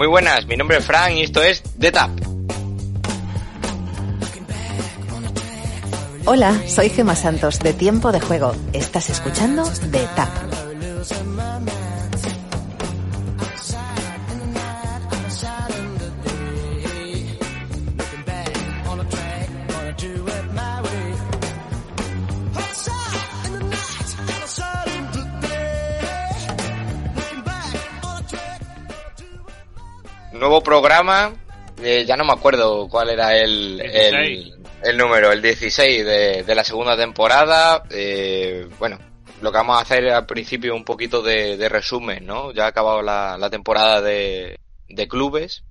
Muy buenas, mi nombre es Frank y esto es The Tap. Hola, soy Gema Santos de Tiempo de Juego. Estás escuchando The Tap. Nuevo programa, eh, ya no me acuerdo cuál era el, el, el número, el 16 de, de la segunda temporada. Eh, bueno, lo que vamos a hacer al principio un poquito de, de resumen, ¿no? Ya ha acabado la, la temporada de, de clubes.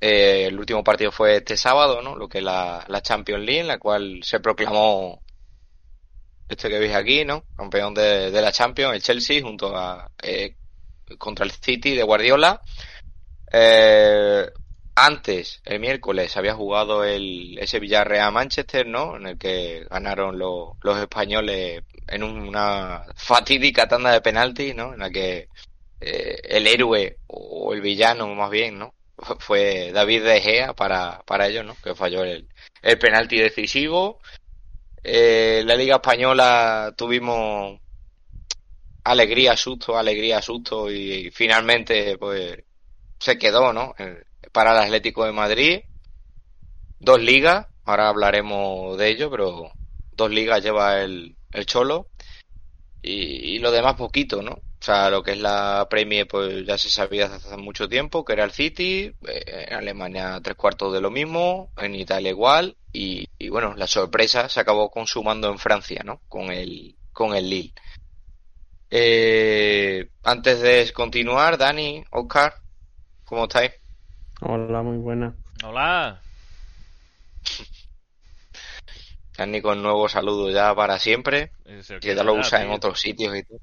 Eh, el último partido fue este sábado, ¿no? Lo que es la, la Champions League, en la cual se proclamó este que veis aquí, ¿no? Campeón de, de la Champions, el Chelsea, junto a eh, contra el City de Guardiola. Eh, antes, el miércoles, había jugado el, ese Villarreal Manchester, ¿no? En el que ganaron lo- los españoles en una fatídica tanda de penaltis, ¿no? En la que eh, el héroe o el villano, más bien, ¿no? Fue David De Gea para, para ellos, ¿no? Que falló el, el penalti decisivo. Eh, la Liga Española tuvimos alegría, susto, alegría, susto y finalmente, pues, se quedó, ¿no? Para el Atlético de Madrid. Dos ligas, ahora hablaremos de ello, pero dos ligas lleva el, el Cholo. Y, lo demás poquito, ¿no? O sea, lo que es la Premier, pues ya se sabía hace mucho tiempo, que era el City, eh, en Alemania tres cuartos de lo mismo, en Italia igual, y, y bueno, la sorpresa se acabó consumando en Francia, ¿no? Con el, con el Lille. Eh, antes de continuar, Dani, Oscar, ¿cómo estáis? Hola, muy buena. Hola. Dani con nuevo saludo ya para siempre, que ya lo usa en otros sitios y todo.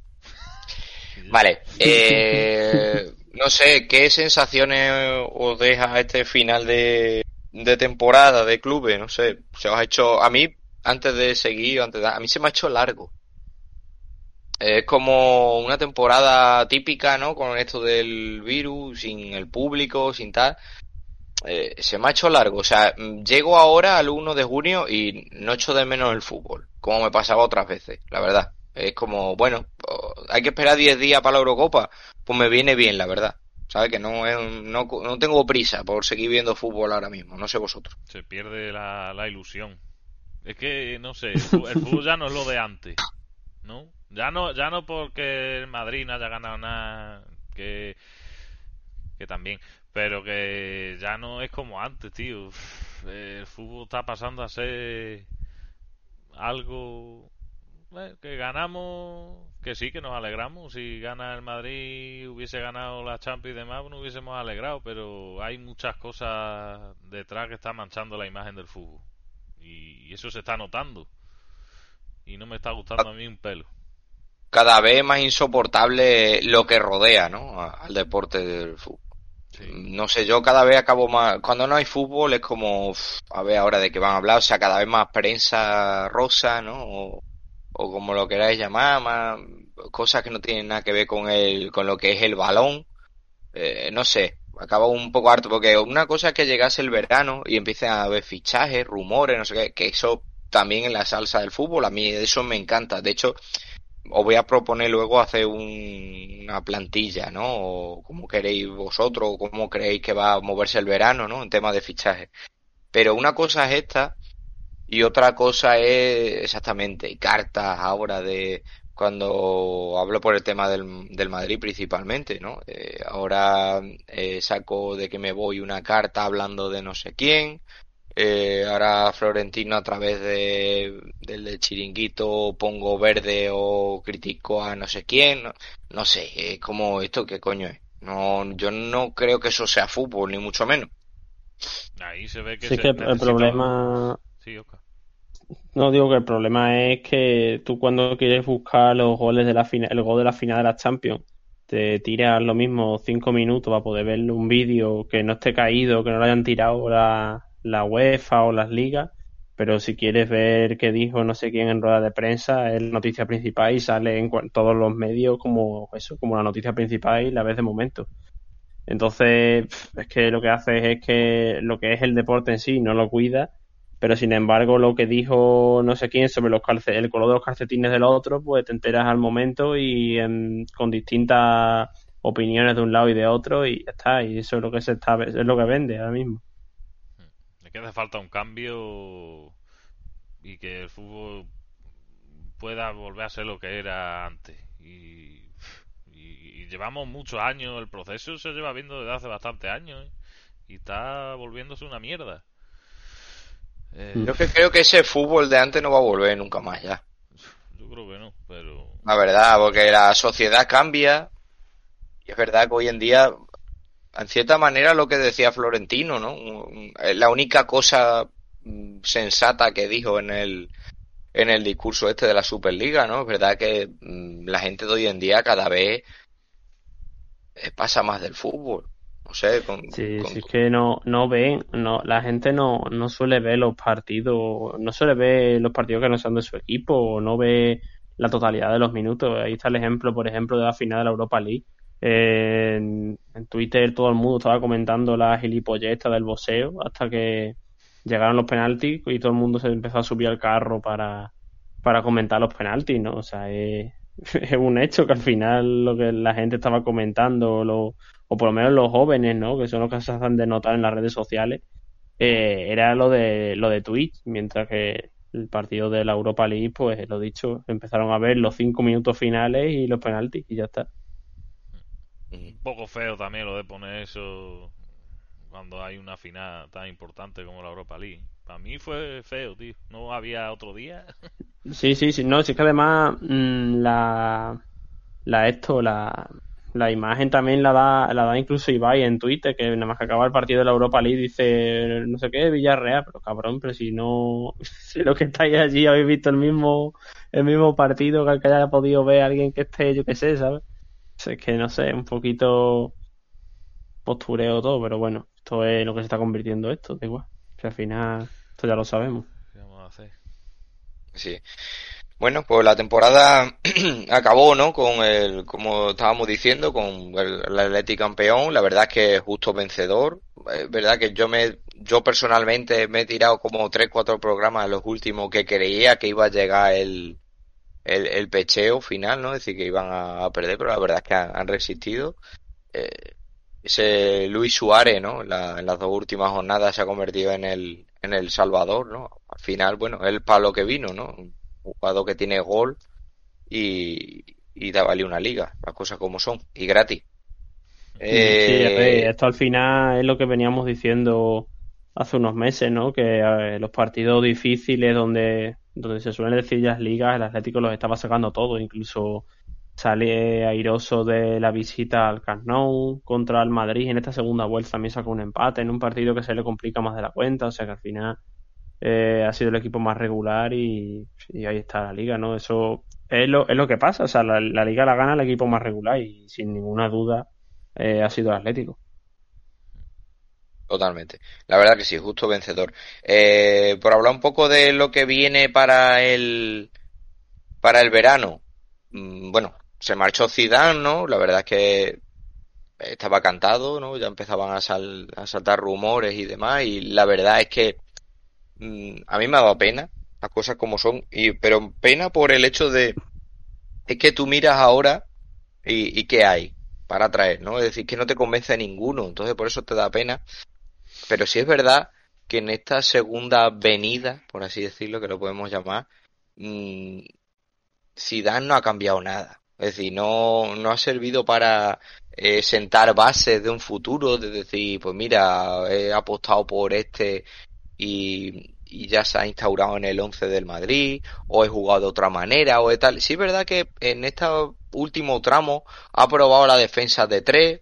Vale, eh, no sé, ¿qué sensaciones os deja este final de, de temporada de clubes? No sé, se os ha hecho, a mí, antes de seguir, antes de- a mí se me ha hecho largo. Es como una temporada típica, ¿no? Con esto del virus, sin el público, sin tal. Eh, se me ha hecho largo. O sea, mm, llego ahora al 1 de junio y no echo de menos el fútbol, como me pasaba otras veces, la verdad. Es como, bueno, hay que esperar 10 días para la Eurocopa. Pues me viene bien, la verdad. ¿Sabes? Que no, es no, no tengo prisa por seguir viendo fútbol ahora mismo. No sé vosotros. Se pierde la, la ilusión. Es que, no sé, el fútbol ya no es lo de antes, ¿no? Ya no, ya no porque el Madrid no haya ganado nada, que, que también, pero que ya no es como antes, tío. El fútbol está pasando a ser algo que ganamos, que sí, que nos alegramos. Si gana el Madrid, hubiese ganado la Champions y demás, no hubiésemos alegrado, pero hay muchas cosas detrás que están manchando la imagen del fútbol. Y eso se está notando. Y no me está gustando a mí un pelo. Cada vez más insoportable lo que rodea, ¿no? Al deporte del fútbol. Sí. No sé, yo cada vez acabo más. Cuando no hay fútbol es como. a ver ahora de qué van a hablar. O sea, cada vez más prensa rosa, ¿no? O, o como lo queráis llamar, más cosas que no tienen nada que ver con el, con lo que es el balón. Eh, no sé, acabo un poco harto. Porque una cosa es que llegase el verano y empiecen a haber fichajes, rumores, no sé qué. Que eso también en la salsa del fútbol, a mí eso me encanta. De hecho, os voy a proponer luego hacer un- una plantilla, ¿no? O como queréis vosotros, o cómo creéis que va a moverse el verano, ¿no? En tema de fichaje. Pero una cosa es esta y otra cosa es exactamente cartas ahora de cuando hablo por el tema del, del Madrid principalmente, ¿no? Eh, ahora eh, saco de que me voy una carta hablando de no sé quién. Eh, ahora Florentino a través de, del de chiringuito pongo verde o critico a no sé quién. No, no sé, es como esto qué coño es. No, yo no creo que eso sea fútbol, ni mucho menos. Ahí se ve que, Sí, se que el problema Sí. No digo que el problema es que tú cuando quieres buscar los goles de la final, el gol de la final de la Champions, te tiras lo mismo cinco minutos para poder ver un vídeo que no esté caído, que no lo hayan tirado la, la UEFA o las ligas, pero si quieres ver qué dijo no sé quién en rueda de prensa, es la noticia principal y sale en todos los medios como eso, como la noticia principal y la ves de momento. Entonces, es que lo que hace es que lo que es el deporte en sí no lo cuida pero sin embargo lo que dijo no sé quién sobre los el color de los calcetines del otro, pues te enteras al momento y en- con distintas opiniones de un lado y de otro y ya está, y eso es lo que se está, es lo que vende ahora mismo. Que hace falta un cambio y que el fútbol pueda volver a ser lo que era antes. Y, y- y llevamos muchos años, el proceso se lleva viendo desde hace bastantes años ¿eh? y está volviéndose una mierda. Eh, Yo que creo que ese fútbol de antes no va a volver nunca más ya. yo creo que no, pero La verdad, porque la sociedad cambia. Y es verdad que hoy en día, en cierta manera, lo que decía Florentino, ¿no? La única cosa mm, sensata que dijo en el, en el discurso este de la Superliga, ¿no? Es verdad que mm, la gente de hoy en día cada vez eh, pasa más del fútbol. No sé, con, Sí, con- sí, es que no, no ven, no, la gente no, no suele ver los partidos, no suele ver los partidos que no son de su equipo, no ve la totalidad de los minutos. Ahí está el ejemplo, por ejemplo, de la final de la Europa League. En, en Twitter todo el mundo estaba comentando la gilipolleta del boxeo hasta que llegaron los penaltis y todo el mundo se empezó a subir al carro para, para comentar los penaltis, ¿no? O sea, es, es un hecho que al final lo que la gente estaba comentando, lo, o por lo menos los jóvenes, ¿no? Que son los que se hacen de notar en las redes sociales, eh, era lo de lo de Twitch, mientras que el partido de la Europa League, pues lo dicho, empezaron a ver los cinco minutos finales y los penaltis y ya está. Un poco feo también lo de poner eso cuando hay una final tan importante como la Europa League. Para mí fue feo, tío. No había otro día. Sí, sí, sí, no, sí que además mm, la, la esto, la, la imagen también la da, la da incluso Ibai en Twitter, que nada más que acaba el partido de la Europa League dice no sé qué, Villarreal, pero cabrón, pero si no, si los que estáis allí habéis visto el mismo, el mismo partido que el que haya podido ver alguien que esté, yo qué sé, ¿sabes? Es que no sé, un poquito postureo todo, pero bueno, esto es lo que se está convirtiendo esto, da igual, que al final, esto ya lo sabemos. ¿Qué vamos a hacer? Sí. Bueno, pues la temporada acabó, ¿no? Con el, como estábamos diciendo, con el, el Athletic campeón. La verdad es que justo vencedor. Es verdad que yo me, yo personalmente me he tirado como tres, cuatro programas en los últimos que creía que iba a llegar el, el, el pecheo final, ¿no? Es decir, que iban a, a perder, pero la verdad es que han, han resistido. Eh, ese Luis Suárez, ¿no? La- en las dos últimas jornadas se ha convertido en el, en el salvador, ¿no? Al final, bueno, el palo que vino, ¿no? Un jugador que tiene gol y, y te vale una liga, las cosas como son, y gratis. Sí, Eh, esto al final es lo que veníamos diciendo hace unos meses, ¿no? Que los partidos difíciles donde, donde se suelen decir las ligas, el Atlético los estaba sacando todos, incluso sale airoso de la visita al Camp contra el Madrid en esta segunda vuelta también sacó un empate en un partido que se le complica más de la cuenta, o sea que al final eh, ha sido el equipo más regular y, ahí está la liga, ¿no? Eso es lo, es lo que pasa, o sea, la, la liga la gana el equipo más regular y sin ninguna duda eh, ha sido el Atlético. Totalmente. La verdad que sí, justo vencedor. Eh, por hablar un poco de lo que viene para el para el verano. Mm, Bueno, se marchó Zidane, ¿no? La verdad es que estaba cantado, ¿no? Ya empezaban a, sal- a saltar rumores y demás y la verdad es que mm, a mí me ha dado pena las cosas como son y pero pena por el hecho de es que tú miras ahora y, y qué hay para traer, ¿no? Es decir, que no te convence ninguno, entonces por eso te da pena. Pero sí es verdad que en esta segunda venida, por así decirlo, que lo podemos llamar, mm, Zidane no ha cambiado nada. Es decir, no, no ha servido para eh, sentar bases de un futuro, de decir, pues mira, he apostado por este y, y ya se ha instaurado en el 11 del Madrid, o he jugado de otra manera, o de tal. Sí es verdad que en este último tramo ha probado la defensa de tres,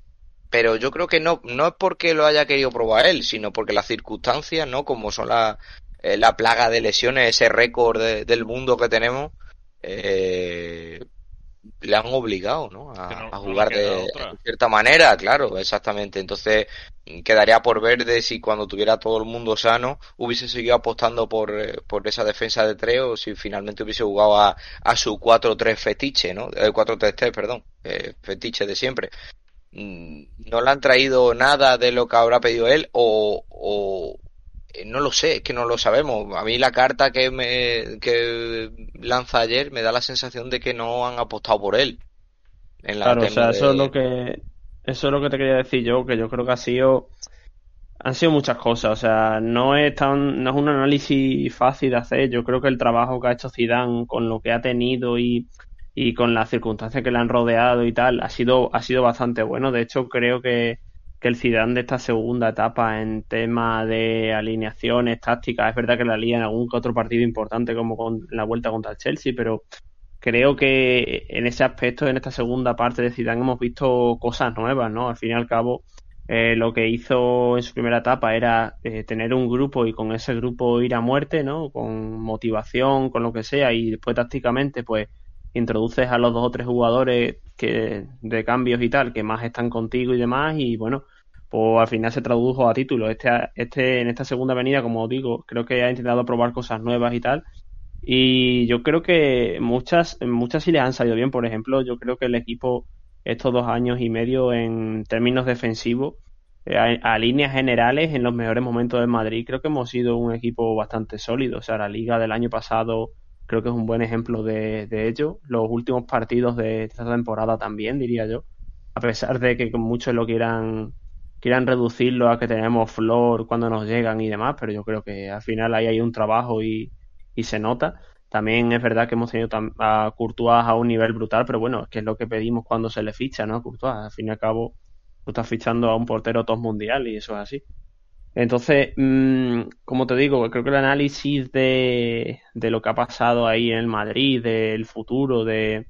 pero yo creo que no, no es porque lo haya querido probar él, sino porque las circunstancias, ¿no? Como son la, eh, la plaga de lesiones, ese récord del mundo que tenemos, eh, le han obligado ¿no? a, jugar de, cierta manera, claro, exactamente. Entonces quedaría por ver de si cuando tuviera todo el mundo sano hubiese seguido apostando por, eh, por esa defensa de tres o si finalmente hubiese jugado a, a su 4-3 fetiche, ¿no? El 4-3-3, perdón, eh, fetiche de siempre. Mm, no le han traído nada de lo que habrá pedido él o, o eh, no lo sé, es que no lo sabemos. A mí la carta que me que lanza ayer me da la sensación de que no han apostado por él. claro, o sea, eso es lo que eso es lo que te quería decir yo, que yo creo que ha sido han sido muchas cosas, o sea, no es tan no es un análisis fácil de hacer. Yo creo que el trabajo que ha hecho Zidane con lo que ha tenido y y con las circunstancias que le han rodeado y tal, ha sido, ha sido bastante bueno. De hecho, creo que, que el Zidane de esta segunda etapa en tema de alineaciones tácticas, es verdad que la lía en algún que otro partido importante como con la vuelta contra el Chelsea, pero creo que en ese aspecto, en esta segunda parte de Zidane hemos visto cosas nuevas, ¿no? Al fin y al cabo, eh, lo que hizo en su primera etapa era eh, tener un grupo y con ese grupo ir a muerte, ¿no? Con motivación, con lo que sea, y después tácticamente, pues introduces a los dos o tres jugadores que de cambios y tal que más están contigo y demás y bueno pues al final se tradujo a título. Este este en esta segunda avenida como digo creo que ha intentado probar cosas nuevas y tal. Y yo creo que muchas muchas sí les han salido bien. Por ejemplo yo creo que el equipo estos dos años y medio en términos defensivos eh, a, a, líneas generales en los mejores momentos de Madrid creo que hemos sido un equipo bastante sólido. O sea la liga del año pasado creo que es un buen ejemplo de, ello. Los últimos partidos de esta temporada también, diría yo. A pesar de que muchos lo quieran, quieran reducirlo a que tenemos flor cuando nos llegan y demás, pero yo creo que al final ahí hay un trabajo y, y se nota. También es verdad que hemos tenido a Courtois a un nivel brutal, pero bueno, es que es lo que pedimos cuando se le ficha, ¿no? Courtois, al fin y al cabo, tú estás fichando a un portero top mundial y eso es así. Entonces, mmm, como te digo, creo que el análisis de, lo que ha pasado ahí en el Madrid, del futuro, de,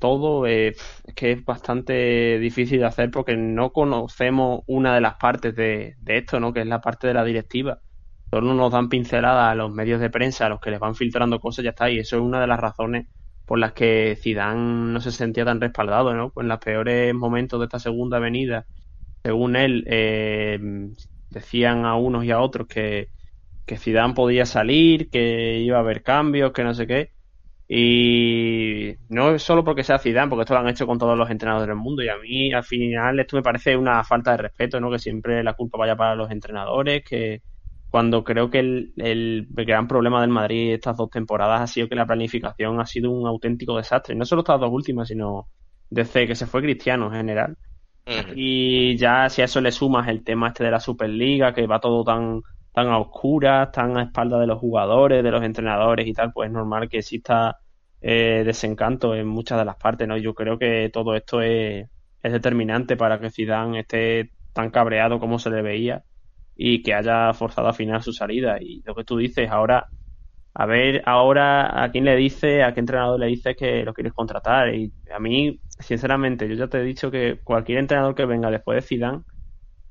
todo, es que es bastante difícil de hacer porque no conocemos una de las partes de, esto, ¿no? Que es la parte de la directiva. Solo nos dan pinceladas a los medios de prensa, a los que les van filtrando cosas, ya está. Y eso es una de las razones por las que Zidane no se sentía tan respaldado, ¿no? En los peores momentos de esta segunda avenida, según él, eh, decían a unos y a otros que, que Zidane podía salir, que iba a haber cambios, que no sé qué. Y no es solo porque sea Zidane, porque esto lo han hecho con todos los entrenadores del mundo. Y a mí, al final, esto me parece una falta de respeto, ¿no? Que siempre la culpa vaya para los entrenadores, que cuando creo que el, el gran problema del Madrid estas dos temporadas ha sido que la planificación ha sido un auténtico desastre. No solo estas dos últimas, sino desde que se fue Cristiano en general. Y ya si a eso le sumas el tema este de la Superliga, que va todo tan, tan a oscuras, tan a espalda de los jugadores, de los entrenadores y tal, pues es normal que exista eh, desencanto en muchas de las partes, ¿no? Yo creo que todo esto es, es determinante para que Zidane esté tan cabreado como se le veía y que haya forzado a final su salida. Y lo que tú dices, ahora a ver ahora a quién le dice, a qué entrenador le dice que lo quieres contratar. Y a mí, sinceramente, yo ya te he dicho que cualquier entrenador que venga después de Zidane,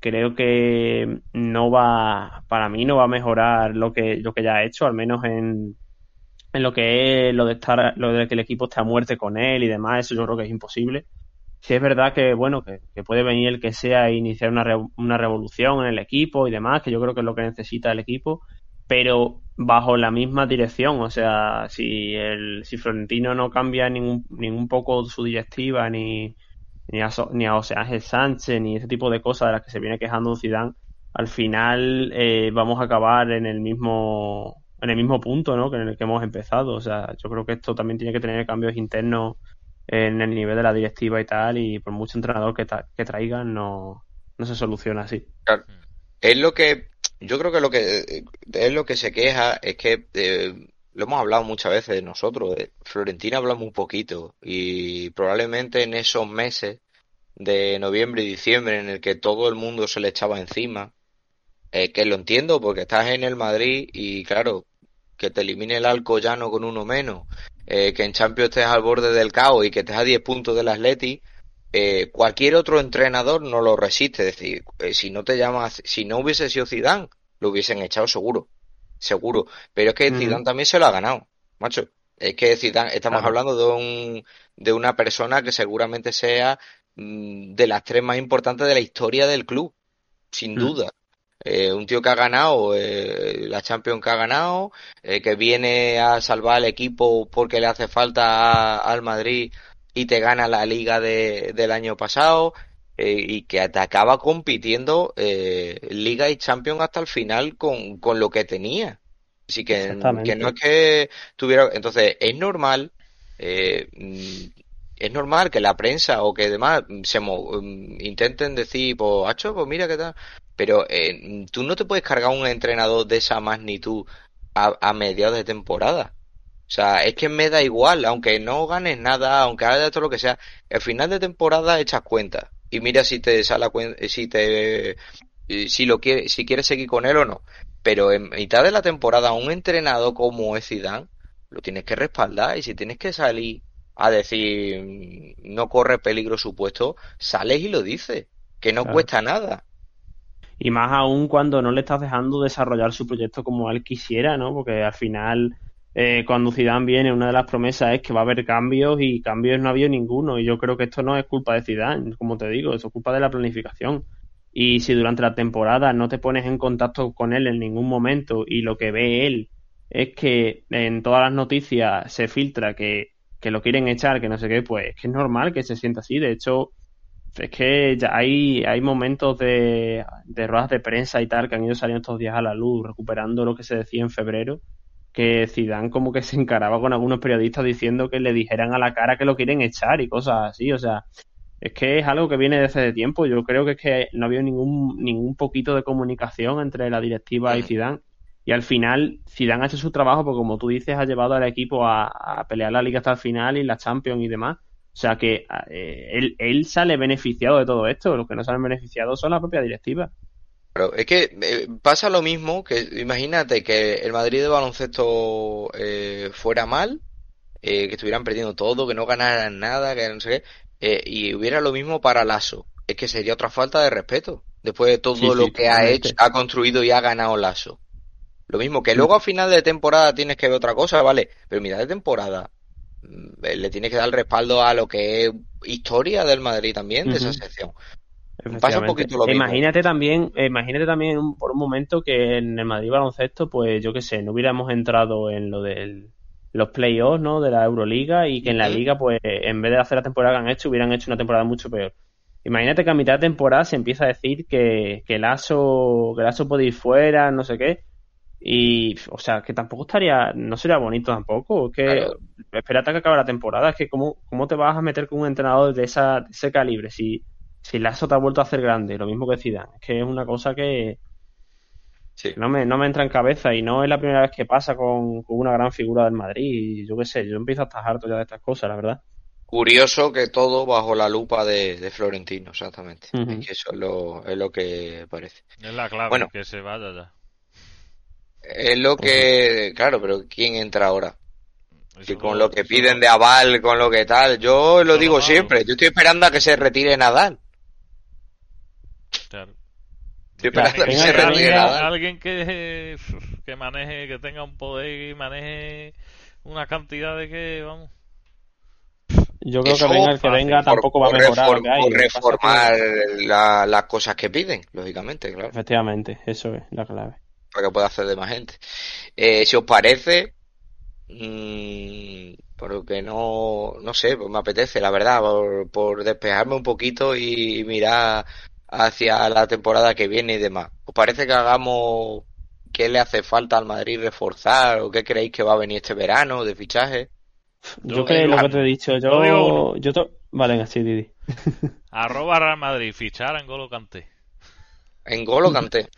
creo que no va, para mí no va a mejorar lo que, lo que ya ha hecho, al menos en, en lo que es lo de estar, lo de que el equipo esté a muerte con él y demás, eso yo creo que es imposible. Si es verdad que, bueno, que, que puede venir el que sea e iniciar una, una revolución en el equipo y demás, que yo creo que es lo que necesita el equipo, pero bajo la misma dirección. O sea, si el si Florentino no cambia ningún, ningún poco su directiva, ni, ni a, ni a José Ángel Sánchez, ni ese tipo de cosas de las que se viene quejando Zidane, al final eh, vamos a acabar en el mismo en el mismo punto ¿no? que en el que hemos empezado. O sea, yo creo que esto también tiene que tener cambios internos en el nivel de la directiva y tal, y por mucho entrenador que, traigan, no, no se soluciona así. Claro. Es lo que yo creo que lo que es lo que se queja es que eh, lo hemos hablado muchas veces nosotros. Eh, Florentina habla muy poquito y probablemente en esos meses de noviembre y diciembre en el que todo el mundo se le echaba encima, eh, que lo entiendo porque estás en el Madrid y claro, que te elimine el Alcoyano con uno menos, que en Champions estés al borde del caos y que estés a 10 puntos del Atleti, eh, cualquier otro entrenador no lo resiste. Es decir, eh, si no te llamas, si no hubiese sido Zidane, lo hubiesen echado seguro, seguro. Pero es que Zidane también se lo ha ganado, macho. Es que Zidane, estamos hablando de un, de una persona que seguramente sea mm, de las tres más importantes de la historia del club, sin mm. duda. Eh, un tío que ha ganado eh, la Champions que ha ganado, eh, que viene a salvar al equipo porque le hace falta al Madrid y te gana la liga de, del año pasado y que te acaba compitiendo liga y Champions hasta el final con, con lo que tenía. Así que, que no es que tuviera... Entonces, es normal mm, es normal que la prensa o que demás se mm, intenten decir, pues, hacho, pues mira qué tal. Pero eh, tú no te puedes cargar un entrenador de esa magnitud a, a mediados de temporada. O sea, es que me da igual, aunque no ganes nada, aunque hagas todo lo que sea, el final de temporada echas cuenta y mira si te sale si te si lo quiere, si quieres seguir con él o no. Pero en mitad de la temporada un entrenador como es Zidane lo tienes que respaldar y si tienes que salir a decir no corre peligro supuesto, sales y lo dices, que no cuesta nada. Y más aún cuando no le estás dejando desarrollar su proyecto como él quisiera, ¿no? Porque al final, eh, cuando Zidane viene, una de las promesas es que va a haber cambios y cambios no ha habido ninguno. Y yo creo que esto no es culpa de Zidane, como te digo, es culpa de la planificación. Y si durante la temporada no te pones en contacto con él en ningún momento y lo que ve él es que en todas las noticias se filtra que que lo quieren echar, que no sé qué, pues es que es normal que se sienta así. De hecho, es que ya hay, hay momentos de, de ruedas de prensa y tal que han ido saliendo estos días a la luz, recuperando lo que se decía en febrero, que Zidane como que se encaraba con algunos periodistas diciendo que le dijeran a la cara que lo quieren echar y cosas así. O sea, es que es algo que viene desde hace tiempo. Yo creo que es que no ha habido ningún, ningún poquito de comunicación entre la directiva y Zidane. Y al final Zidane ha hecho su trabajo porque como tú dices ha llevado al equipo a, pelear la liga hasta el final y la Champions y demás. O sea que eh, él, sale beneficiado de todo esto. Los que no salen beneficiados son la propia directiva Claro, es que eh, pasa lo mismo que imagínate que el Madrid de baloncesto eh, fuera mal, que estuvieran perdiendo todo, que no ganaran nada, que no sé qué, y hubiera lo mismo para Lasso. Es que sería otra falta de respeto después de todo lo que ha hecho, ha construido y ha ganado Lasso. Lo mismo que luego a final de temporada tienes que ver otra cosa, ¿vale? Pero mitad de temporada mm, le tienes que dar respaldo a lo que es historia del Madrid también, de esa sección. Pasa un poquito lo mismo. Imagínate también, imagínate también por un momento que en el Madrid baloncesto, pues yo qué sé, no hubiéramos entrado en lo de los playoffs, ¿no? De la Euroliga y que en la liga, pues en vez de hacer la temporada que han hecho, hubieran hecho una temporada mucho peor. Imagínate que a mitad de temporada se empieza a decir que, que el ASO, que el ASO puede ir fuera, no sé qué y, o sea, que tampoco estaría, no sería bonito tampoco. que espérate a que acabe la temporada. Es que, ¿cómo, ¿cómo te vas a meter con un entrenador de, esa, ese calibre si, si Lazo te ha vuelto a hacer grande? Lo mismo que Zidane. Es que es una cosa que, no, me, no me entra en cabeza y no es la primera vez que pasa con, una gran figura del Madrid. Y yo qué sé, yo empiezo a estar harto ya de estas cosas, la verdad. Curioso que todo bajo la lupa de, Florentino, exactamente. eso es lo, es lo que parece. Es la clave, que se vaya ya. Es lo que, claro, pero ¿quién entra ahora? Que con lo que piden de aval, con lo que tal, yo lo digo siempre, yo estoy esperando a que se retire Nadal. Claro. Que se. Alguien que, que maneje, que tenga un poder y maneje una cantidad de que, vamos. Yo creo que venga el que venga tampoco va a mejorar. Por, reformar las cosas que piden, lógicamente, claro. Efectivamente, eso es la clave para que pueda hacer de más gente. Eh, si os parece, mmm, porque no, no sé, pues me apetece, la verdad, por, despejarme un poquito y mirar hacia la temporada que viene y demás. ¿Os parece que hagamos qué le hace falta al Madrid reforzar o qué creéis que va a venir este verano de fichaje? Yo, creo lo que te he dicho, yo, yo, vale, así Didi. Arroba Real Madrid, fichar en Golo Canté. En Golo Canté.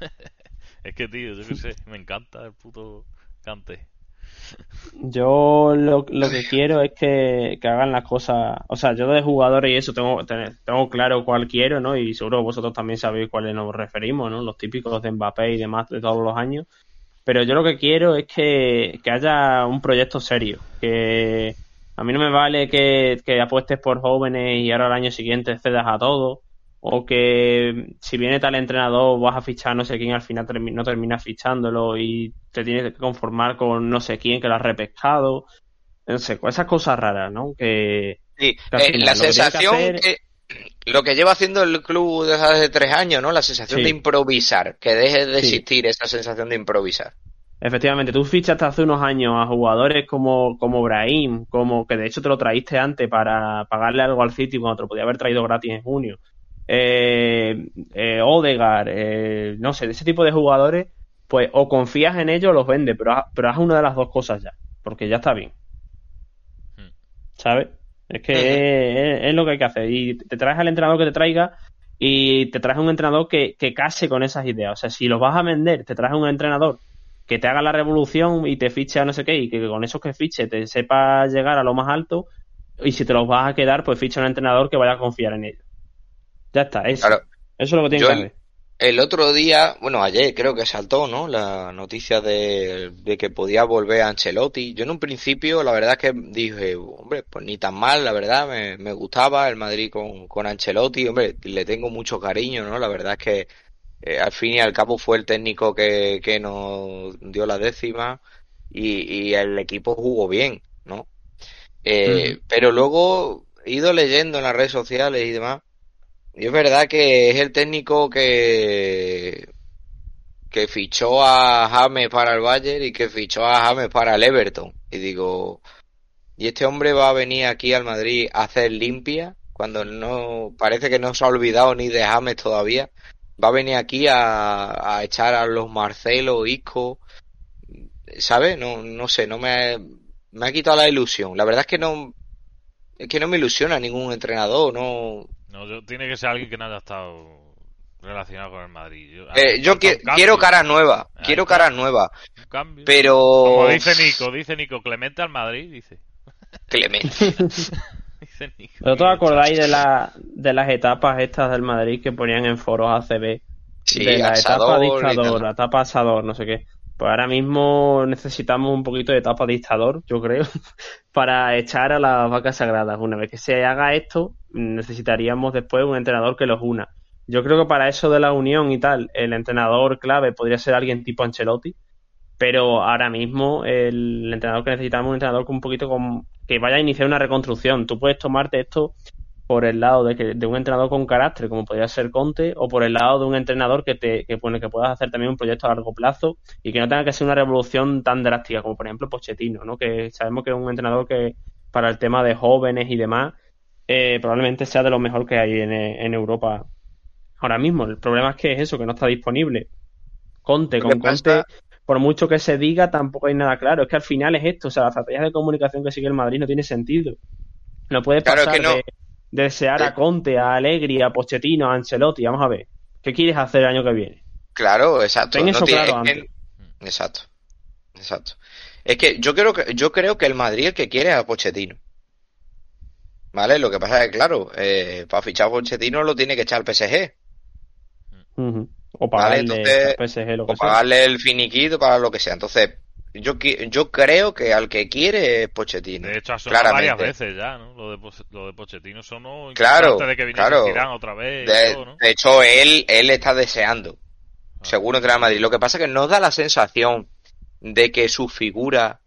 Es que, tío, yo qué sé, me encanta el puto cante. Yo lo, lo que quiero es que, hagan las cosas. O sea, yo de jugadores y eso tengo, tengo claro cuál quiero, ¿no? Y seguro vosotros también sabéis cuáles nos referimos, ¿no? Los típicos de Mbappé y demás de todos los años. Pero yo lo que quiero es que, haya un proyecto serio. Que, A mí no me vale que, que apuestes por jóvenes y ahora al año siguiente cedas a todos. O que si viene tal entrenador vas a fichar no sé quién al final no terminas fichándolo y te tienes que conformar con no sé quién que lo has repescado. No sé, esas cosas raras, ¿no? Que, sí, eh, la sensación que, lo que lleva haciendo el club desde hace tres años, ¿no? La sensación de improvisar, que deje de existir esa sensación de improvisar. Efectivamente, tú fichaste hace unos años a jugadores como, como Brahim, como que de hecho te lo traíste antes para pagarle algo al City cuando te lo podía haber traído gratis en junio. Eh, eh Odegar, eh, no sé, de ese tipo de jugadores, pues o confías en ellos o los vendes, pero, pero haz una de las dos cosas ya, porque ya está bien. Hmm. ¿Sabes? Es que es, lo que hay que hacer. Y te traes al entrenador que te traiga y te traes un entrenador que, que case con esas ideas. O sea, si los vas a vender, te traes un entrenador que te haga la revolución y te fiche a no sé qué y que con esos que fiche te sepa llegar a lo más alto y si te los vas a quedar, pues ficha un entrenador que vaya a confiar en ellos. Ya está, eso. Eso es lo que tiene que hacer. El otro día, bueno, ayer creo que saltó, ¿no? La noticia de, que podía volver a Ancelotti. Yo en un principio, la verdad es que dije, hombre, pues ni tan mal, la verdad, me, gustaba el Madrid con, con Ancelotti, hombre, le tengo mucho cariño, ¿no? La verdad es que eh, al fin y al cabo fue el técnico que, que nos dio la décima y, el equipo jugó bien, ¿no? Eh, pero luego he ido leyendo en las redes sociales y demás y es verdad que es el técnico que que fichó a James para el Bayern y que fichó a James para el Everton. Y digo, ¿y este hombre va a venir aquí al Madrid a hacer limpia? Cuando no, parece que no se ha olvidado ni de James todavía. Va a venir aquí a, a echar a los Marcelo, Isco, ¿sabes? No, no sé, no me, me ha quitado la ilusión. La verdad es que no, es que no me ilusiona ningún entrenador, no, no, tiene que ser alguien que no haya estado relacionado con el Madrid. Yo, eh, yo quiero caras nuevas, quiero caras nuevas. Pero... Como dice Nico, dice Nico, Clemente al Madrid, dice. Clemente. dice Nico. ¿Pero os acordáis de, la, de las etapas estas del Madrid que ponían en foros ACB? Sí, de la etapa dictador, la etapa asador, no sé qué. Pues ahora mismo necesitamos un poquito de etapa dictador, yo creo, para echar a las vacas sagradas. Una vez que se haga esto, necesitaríamos después un entrenador que los una. Yo creo que para eso de la unión y tal, el entrenador clave podría ser alguien tipo Ancelotti, pero ahora mismo el entrenador que necesitamos es un entrenador con un poquito con, que vaya a iniciar una reconstrucción. Tú puedes tomarte esto por el lado de, que, de un entrenador con carácter, como podría ser Conte, o por el lado de un entrenador que te que, que puedas hacer también un proyecto a largo plazo y que no tenga que ser una revolución tan drástica como por ejemplo Pochettino, ¿no? que sabemos que es un entrenador que para el tema de jóvenes y demás eh, probablemente sea de lo mejor que hay en, Europa ahora mismo. El problema es que es eso, que no está disponible. Conte, con Conte, por mucho que se diga, tampoco hay nada claro. Es que al final es esto, o sea, la estrategia de comunicación que sigue el Madrid no tiene sentido. No puede pasar de, desear a. Conte, a Allegri, a Pochettino, a Ancelotti. Vamos a ver, ¿qué quieres hacer el año que viene? Claro, exacto. eso claro Exacto, exacto. Es que yo creo que yo creo que el Madrid el que quiere es a Pochettino. ¿Vale? Lo que pasa es que, claro, eh, para fichar a Pochettino lo tiene que echar el PSG. O pagarle, PSG, o pagarle el finiquito para lo que sea. Entonces, yo, yo creo que al que quiere es Pochettino. De hecho, ha sonado varias veces ya, ¿no? Lo de, lo de Pochettino sonó claro, de que claro. otra vez. De, hecho, él, él está deseando. Ah. Seguro que Madrid. Lo que pasa es que nos da la sensación de que su figura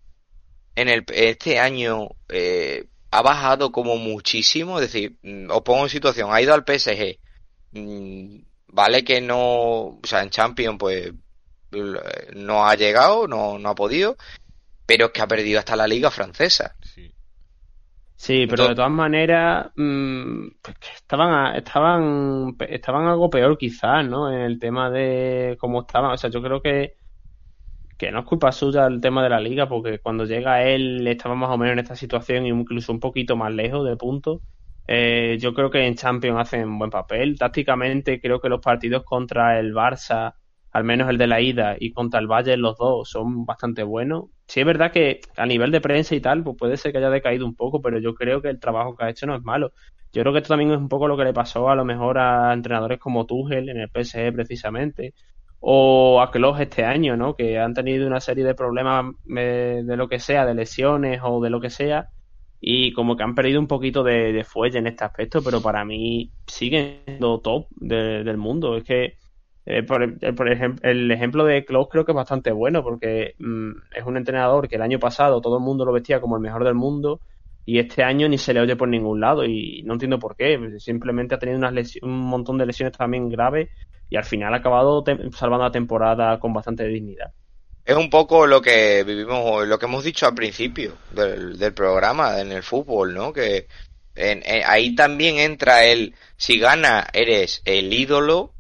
en el, este año eh, ha bajado como muchísimo. Es decir, mm, os pongo en situación, ha ido al PSG. Mm, vale que no, o sea, en Champions, pues no ha llegado, no, no ha podido, pero es que ha perdido hasta la liga francesa. Sí. pero de todas maneras mmm, estaban estaban estaban algo peor quizás, ¿no? En el tema de cómo estaban, o sea, yo creo que que no es culpa suya el tema de la liga, porque cuando llega él estaba más o menos en esta situación, incluso un poquito más lejos de punto. Eh, yo creo que en Champions hacen buen papel. Tácticamente creo que los partidos contra el Barça, al menos el de la ida y contra el Bayern, los dos son bastante buenos. Sí es verdad que a nivel de prensa y tal, pues puede ser que haya decaído un poco, pero yo creo que el trabajo que ha hecho no es malo. Yo creo que esto también es un poco lo que le pasó a lo mejor a entrenadores como Tuchel en el PSG precisamente, o a Klopp este año, ¿no? Que han tenido una serie de problemas eh, de lo que sea, de lesiones o de lo que sea, y como que han perdido un poquito de, de fuelle en este aspecto, pero para mí siguen siendo top de- del mundo. Es que, eh, por, eh, ejemplo, el ejemplo de Klaus creo que es bastante bueno porque mm, es un entrenador que el año pasado todo el mundo lo vestía como el mejor del mundo y este año ni se le oye por ningún lado y no entiendo por qué. Simplemente ha tenido unas un montón de lesiones también graves y al final ha acabado salvando la temporada con bastante dignidad. Es un poco lo que vivimos, lo que hemos dicho al principio del, del programa en el fútbol, ¿no? Que en- ahí también entra el, si gana eres el ídolo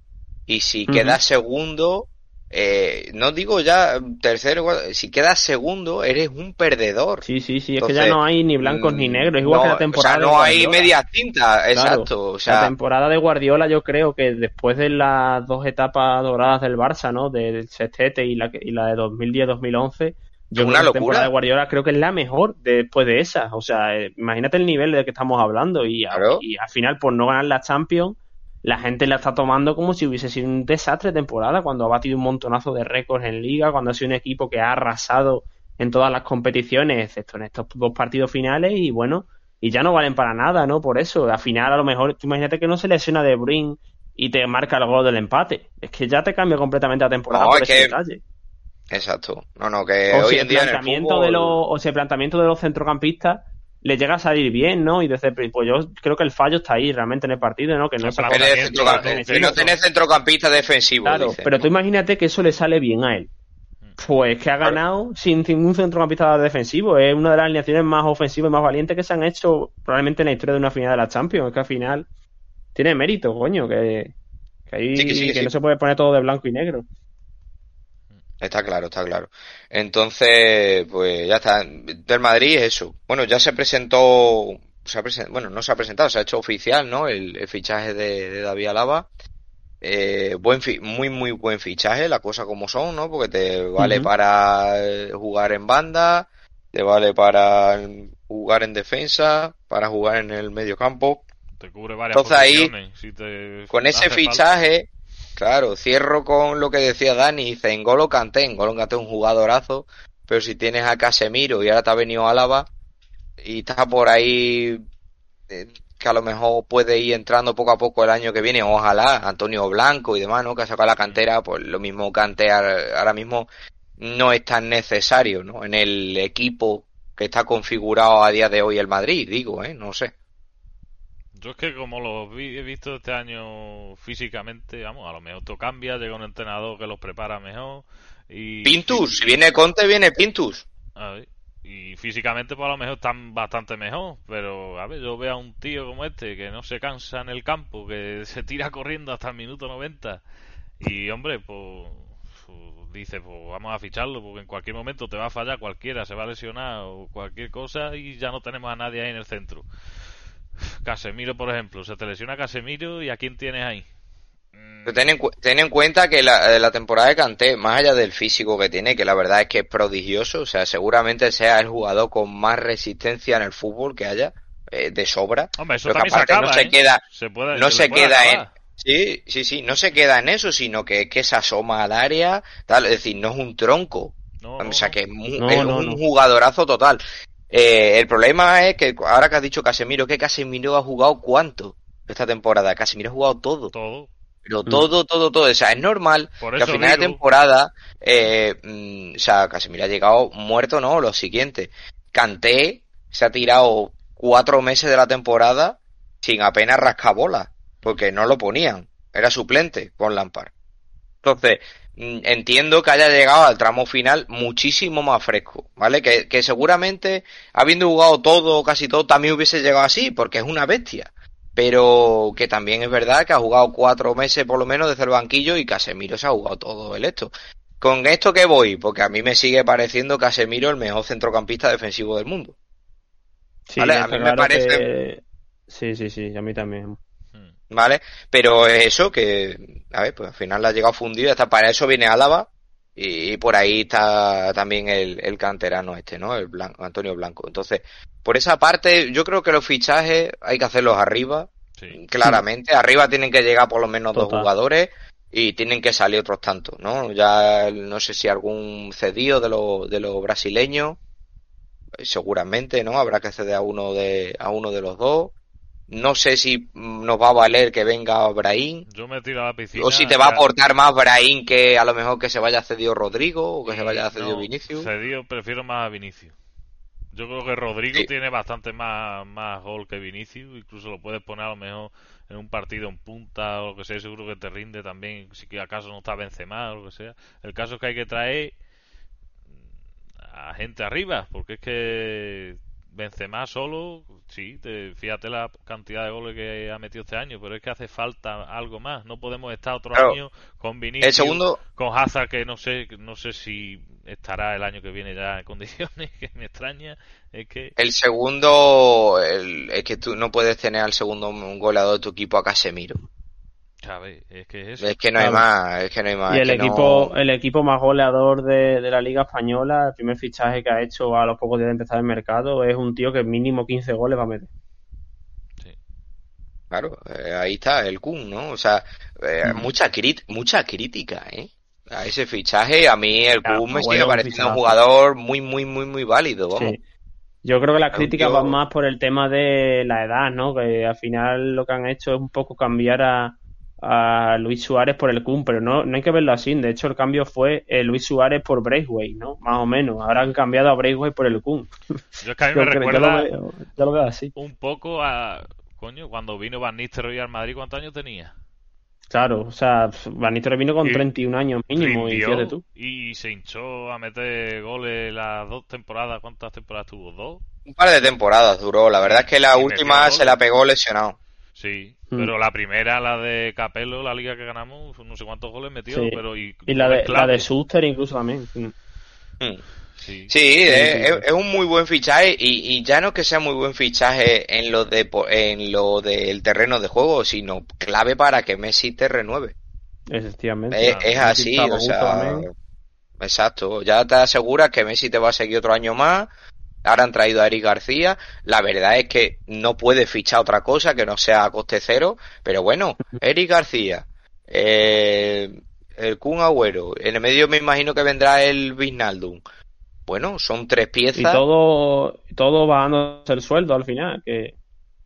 y si Ujú. quedas segundo, eh, no digo ya tercero, si quedas segundo eres un perdedor. Sí, sí, sí, es que ya no hay ni blancos ni Mm, negros, es igual no, que la temporada. O sea, de no hay media tinta, Claro, exacto. O la sea, temporada de Guardiola yo creo que después de las dos etapas doradas del Barça, ¿no? Del sextete y la, y la de 2010-2011, yo Una creo que la locura. temporada de Guardiola creo que es la mejor después de esa. O sea, eh, imagínate el nivel del que estamos hablando y, a- Claro. y al final por no ganar la Champions, la gente la está tomando como si hubiese sido un desastre de temporada cuando ha batido un montonazo de récords en liga, cuando ha sido un equipo que ha arrasado en todas las competiciones, excepto en estos dos partidos finales y bueno, y ya no valen para nada, ¿no? Por eso, al final a lo mejor, imagínate que no se lesiona De Bruyne y te marca el gol del empate. Es que ya te cambia completamente la temporada No, por es ese que- detalle. exacto. No, no, que O hoy si en el día en el fútbol... de los, o si el planteamiento de los centrocampistas le llega a salir bien, ¿no? Y desde, pues yo creo que el fallo está ahí realmente en el partido, ¿no? Que no centrocamp- claro, si no tenés centrocampista defensivo, Claro, dicen, pero ¿no? tú imagínate que eso le sale bien a él. Pues que ha ganado sin ningún centrocampista defensivo. Es una de las alineaciones más ofensivas y más valientes que se han hecho probablemente en la historia de una final de la Champions. Es que al final tiene mérito, coño, que, que, ahí- Sí, que sí, sí. no se puede poner todo de blanco y negro. Está claro, está claro. Entonces, pues ya está. Del Madrid es eso. Bueno, ya se presentó, se ha presen- bueno, no se ha presentado, se ha hecho oficial, ¿no? El, el fichaje de, de David Alaba. Eh, buen fi- muy, muy buen fichaje, la cosa como son, ¿no? Porque te vale para eh, jugar en banda, te vale para jugar en defensa, para jugar en el medio campo. Te cubre varias Entonces ahí, posiciones, si te Con ese falta. Claro, cierro con lo que decía Dani, dice N'Golo Kanté, N'Golo Kanté es un jugadorazo, pero si tienes a Casemiro y ahora te ha venido Álava y está por ahí eh, que a lo mejor puede ir entrando poco a poco el año que viene, ojalá, Antonio Blanco y demás, ¿no? Que ha sacado la cantera, pues lo mismo ahora ahora mismo no es tan necesario, ¿no? En el equipo que está configurado a día de hoy el Madrid, digo, ¿eh? No sé. Yo es que como los vi- he visto este año físicamente, vamos, a lo mejor todo cambia, llega un entrenador que los prepara mejor y... Pintus, si viene Conte, viene Pintus. A ver, y físicamente pues a lo mejor están bastante mejor, pero a ver, yo veo a un tío como este que no se cansa en el campo, que se tira corriendo hasta el minuto 90 y hombre, pues, pues, dice, pues vamos a ficharlo porque en cualquier momento te va a fallar cualquiera, se va a lesionar o cualquier cosa y ya no tenemos a nadie ahí en el centro. Casemiro, por ejemplo, se te lesiona Casemiro y a quién tienes ahí. Mm, Pero ten en, cu- ten en cuenta que la, eh, la temporada de Kanté, más allá del físico que tiene, que la verdad es que es prodigioso, o sea, seguramente sea el jugador con más resistencia en el fútbol que haya, eh, de sobra. Hombre, eso Lo que también se aparte acaba, no se ¿eh? queda, Se puede- no se queda en, sí, sí, sí, no se queda en eso, sino que, que se asoma al área, tal, es decir, no es un tronco, No, o sea, que es, mu- No, es no, un no. jugadorazo total. Eh, el problema es que ahora que has dicho Casemiro, que Casemiro ha jugado cuánto esta temporada, Casemiro ha jugado todo. todo. Pero todo, todo, todo. O sea, es normal Por que a final de temporada, eh, mm, o sea, Casemiro ha llegado muerto, ¿no? Lo siguiente. Canté se ha tirado cuatro meses de la temporada sin apenas rascabola, porque no lo ponían. Era suplente con Lampard. Entonces, entiendo que haya llegado al tramo final muchísimo más fresco, ¿vale? Que, que seguramente, habiendo jugado todo, casi todo, también hubiese llegado así, porque es una bestia pero que también es verdad que ha jugado cuatro meses por lo menos desde el banquillo y Casemiro se ha jugado todo el esto. Con esto que voy, porque a mí me sigue pareciendo Casemiro el mejor centrocampista defensivo del mundo. Sí, Vale, a mí me parece- que- Sí, sí, sí, a mí también. ¿Vale? Pero es eso que, a ver, pues al final la ha llegado fundido hasta para eso viene Álava y, y por ahí está también el, el canterano este, ¿no? El Blanco, Antonio Blanco. Entonces, por esa parte, yo creo que los fichajes hay que hacerlos arriba, Sí. claramente. Arriba tienen que llegar por lo menos dos jugadores y tienen que salir otros tantos, ¿no? Ya no sé si algún cedido de los de los brasileños seguramente, ¿no? Habrá que ceder a uno de, a uno de los dos. No sé si nos va a valer que venga Brahim. Yo me tiro a la piscina. O si te va a aportar más Brahim que a lo mejor que se vaya cedido Rodrigo o que se vaya cedido no, Vinicius. Cedido prefiero más a Vinicius. Yo creo que Rodrigo sí. tiene bastante más, más gol que Vinicius. Incluso lo puedes poner a lo mejor en un partido en punta o lo que sea. Seguro que te rinde también. Si acaso no está Benzema o lo que sea. El caso es que hay que traer a gente arriba. Porque es que Benzema solo, sí, te, fíjate la cantidad de goles que ha metido este año, pero es que hace falta algo más. No podemos estar otro claro. año con Vinicius, el segundo... con Hazard que no sé, no sé si estará el año que viene ya en condiciones, que me extraña. Es que el segundo, el, es que tú no puedes tener al segundo goleador de tu equipo a Casemiro. ¿Sabes? Es que es, eso. es que no hay más, es que no hay más. Y el equipo, no... el equipo más goleador de, de, la Liga Española, el primer fichaje que ha hecho a los pocos días de empezar el mercado, es un tío que mínimo 15 goles va a meter. Sí. Claro, eh, ahí está el Kun, ¿no? O sea, eh, mm. mucha, crit mucha crítica, ¿eh? A ese fichaje, a mí el Kun me sigue pareciendo un jugador muy, muy, muy, muy válido, vamos. Sí. Yo creo que las críticas tío... van más por el tema de la edad, ¿no? Que al final lo que han hecho es un poco cambiar a, a Luis Suárez por el Kun, pero no, no hay que verlo así. De hecho, el cambio fue eh, Luis Suárez por Braithwaite, ¿no? Más o menos. Ahora han cambiado a Braithwaite por el Kun. Yo es que a mí me recuerda yo lo, veo, yo lo veo así. un poco a... Coño, cuando vino Van Nistelrooy al Madrid, ¿cuántos años tenía? Claro, o sea, Van Nistelrooy vino con y 31 años mínimo, rindió, y fíjate tú. Y se hinchó a meter goles las dos temporadas. ¿Cuántas temporadas tuvo? ¿Dos? Un par de temporadas duró. La verdad es que la última se la pegó lesionado. Sí, mm. pero la primera, la de Capello, la liga que ganamos, no sé cuántos goles metió, sí. pero y, y la, de, la de Suster incluso también. Mm. Sí, sí es, es, un muy buen fichaje y, y, ya no que sea muy buen fichaje en lo de en lo del terreno de juego, sino clave para que Messi te renueve. Efectivamente. Es, es así, o sea, exacto. Ya te aseguras que Messi te va a seguir otro año más Ahora han traído a Eric García. La verdad es que no puede fichar otra cosa que no sea a coste cero. Pero bueno, Eric García, eh, el Kun Agüero. En el medio me imagino que vendrá el Wijnaldum. Bueno, son tres piezas. Y todo, todo bajándose el sueldo al final. que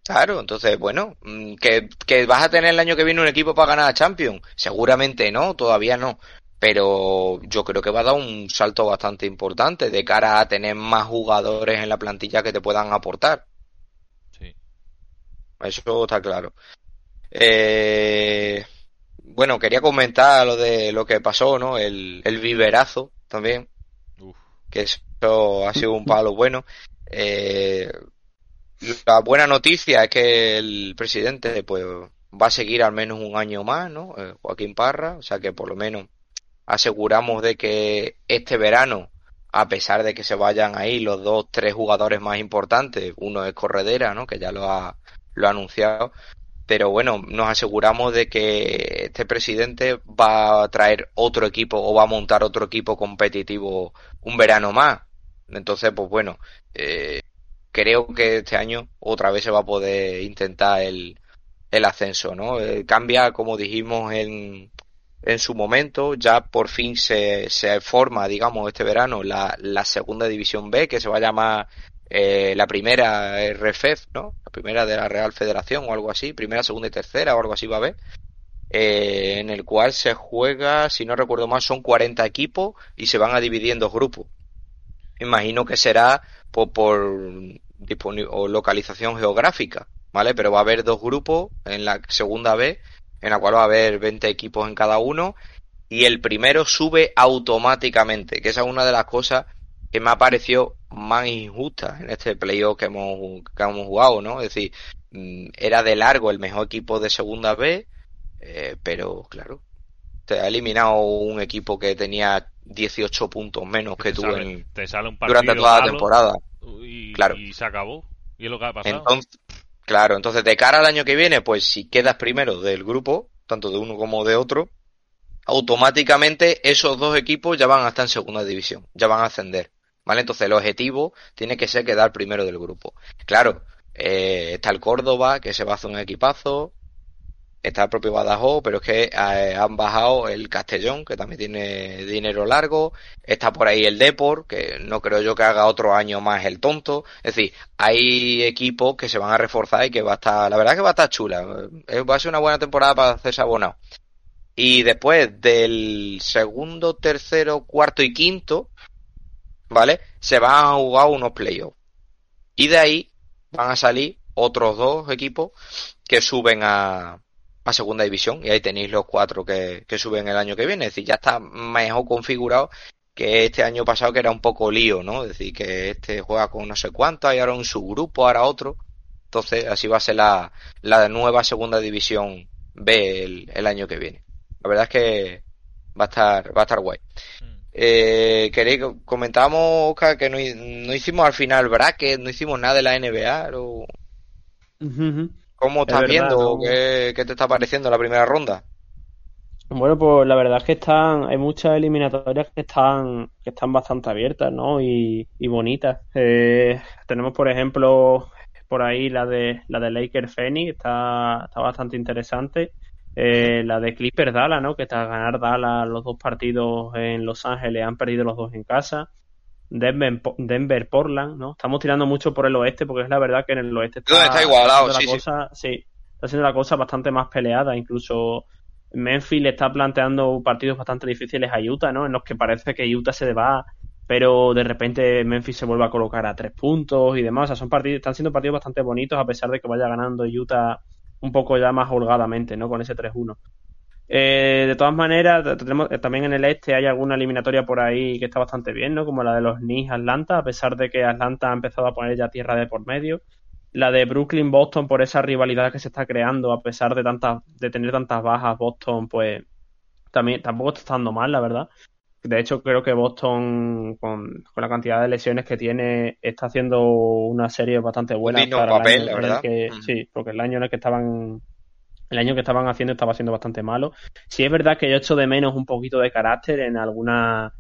Claro, entonces, bueno, ¿que, ¿que vas a tener el año que viene un equipo para ganar a Champions? Seguramente no, todavía no pero yo creo que va a dar un salto bastante importante de cara a tener más jugadores en la plantilla que te puedan aportar. Sí. Eso está claro. Eh, bueno, quería comentar lo de lo que pasó, ¿no? El, el viverazo también. Uf. Que eso ha sido un palo bueno. Eh, la buena noticia es que el presidente, pues, va a seguir al menos un año más, ¿no? Eh, Joaquín Parra, o sea que por lo menos aseguramos de que este verano, a pesar de que se vayan ahí los dos, tres jugadores más importantes, uno es Corredera, ¿no? Que ya lo ha, lo ha anunciado, pero bueno, nos aseguramos de que este presidente va a traer otro equipo o va a montar otro equipo competitivo un verano más. Entonces, pues bueno, eh, creo que este año otra vez se va a poder intentar el, el ascenso, ¿no? Eh, cambia, como dijimos en, en su momento, ya por fin se, se forma, digamos, este verano la, la segunda división B, que se va a llamar eh, la primera RFEF, ¿no? La primera de la Real Federación o algo así, primera, segunda y tercera o algo así va a haber, eh, en el cual se juega, si no recuerdo mal, son 40 equipos y se van a dividir en dos grupos. Imagino que será por, por o localización geográfica, ¿vale? Pero va a haber dos grupos en la segunda B en la cual va a haber 20 equipos en cada uno y el primero sube automáticamente, que esa es una de las cosas que me ha parecido más injusta en este playoff que hemos, que hemos jugado, ¿no? Es decir, mm, era de largo el mejor equipo de segunda B, eh, pero claro, te ha eliminado un equipo que tenía 18 puntos menos que, tú sale, en, te sale un durante toda la temporada. Y, claro. y se acabó. Y es lo que ha pasado. Entonces, Claro, entonces de cara al año que viene, pues si quedas primero del grupo, tanto de uno como de otro, automáticamente esos dos equipos ya van a estar en segunda división, ya van a ascender. ¿Vale? Entonces el objetivo tiene que ser quedar primero del grupo. Claro, eh, está el Córdoba, que se va a hacer un equipazo. Está el propio Badajoz, pero es que eh, han bajado el Castellón, que también tiene dinero largo, está por ahí el Depor, que no creo yo que haga otro año más el tonto, es decir, hay equipos que se van a reforzar y que va a estar, la verdad que va a estar chula, eh, va a ser una buena temporada para hacerse abonado. Y después del segundo, tercero, cuarto y quinto, ¿vale? Se van a jugar unos playoffs. Y de ahí van a salir otros dos equipos que suben a, a segunda división y ahí tenéis los cuatro que, que, suben el año que viene. Es decir, ya está mejor configurado que este año pasado que era un poco lío, ¿no? Es decir, que este juega con no sé cuánto, hay ahora un subgrupo, ahora otro. Entonces, así va a ser la, la nueva segunda división B el, el, año que viene. La verdad es que va a estar, va a estar guay. Eh, ¿Queréis comentábamos, Oscar, que no, no, hicimos al final bracket, no hicimos nada de la NBA? O... Uh -huh. ¿Cómo estás verdad, viendo? ¿no? ¿Qué, ¿Qué, te está pareciendo la primera ronda? Bueno, pues la verdad es que están, hay muchas eliminatorias que están, que están bastante abiertas, ¿no? Y, y bonitas. Eh, tenemos, por ejemplo, por ahí la de la de Lakers Phoenix, está, está bastante interesante. Eh, la de Clippers Dallas, ¿no? Que está a ganar Dallas los dos partidos en Los Ángeles, han perdido los dos en casa. Denver, Denver, Portland, ¿no? Estamos tirando mucho por el oeste porque es la verdad que en el oeste está, está igualado, la sí, cosa, sí. sí, está siendo la cosa bastante más peleada, incluso Memphis le está planteando partidos bastante difíciles a Utah, ¿no? En los que parece que Utah se va, pero de repente Memphis se vuelve a colocar a tres puntos y demás. O sea, son partidos, están siendo partidos bastante bonitos a pesar de que vaya ganando Utah un poco ya más holgadamente, ¿no? Con ese 3-1. Eh, de todas maneras, tenemos, también en el este hay alguna eliminatoria por ahí que está bastante bien, ¿no? Como la de los Knicks Atlanta, a pesar de que Atlanta ha empezado a poner ya tierra de por medio. La de Brooklyn Boston por esa rivalidad que se está creando, a pesar de tantas, de tener tantas bajas, Boston, pues también tampoco está estando mal, la verdad. De hecho, creo que Boston, con, con la cantidad de lesiones que tiene, está haciendo una serie bastante buena para papel, el año la verdad. que, mm. sí, porque el año en el que estaban el año que estaban haciendo estaba siendo bastante malo. Sí es verdad que yo echo de menos un poquito de carácter en alguna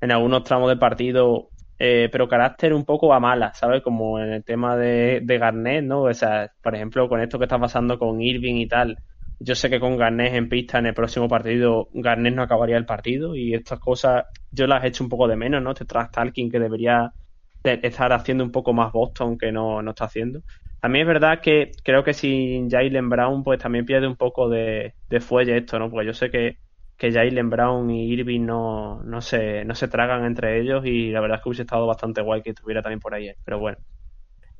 en algunos tramos de partido, eh, pero carácter un poco a mala, ¿sabes? Como en el tema de, de Garnett, ¿no? O sea, por ejemplo, con esto que está pasando con Irving y tal, yo sé que con Garnett en pista en el próximo partido, Garnett no acabaría el partido y estas cosas yo las he hecho un poco de menos, ¿no? Este trash talking que debería de estar haciendo un poco más Boston que no, no está haciendo. También es verdad que creo que sin Jalen Brown, pues también pierde un poco de, de fuelle esto, ¿no? Porque yo sé que, que Jalen Brown y Irving no, no, se, no se tragan entre ellos y la verdad es que hubiese estado bastante guay que estuviera también por ahí, pero bueno.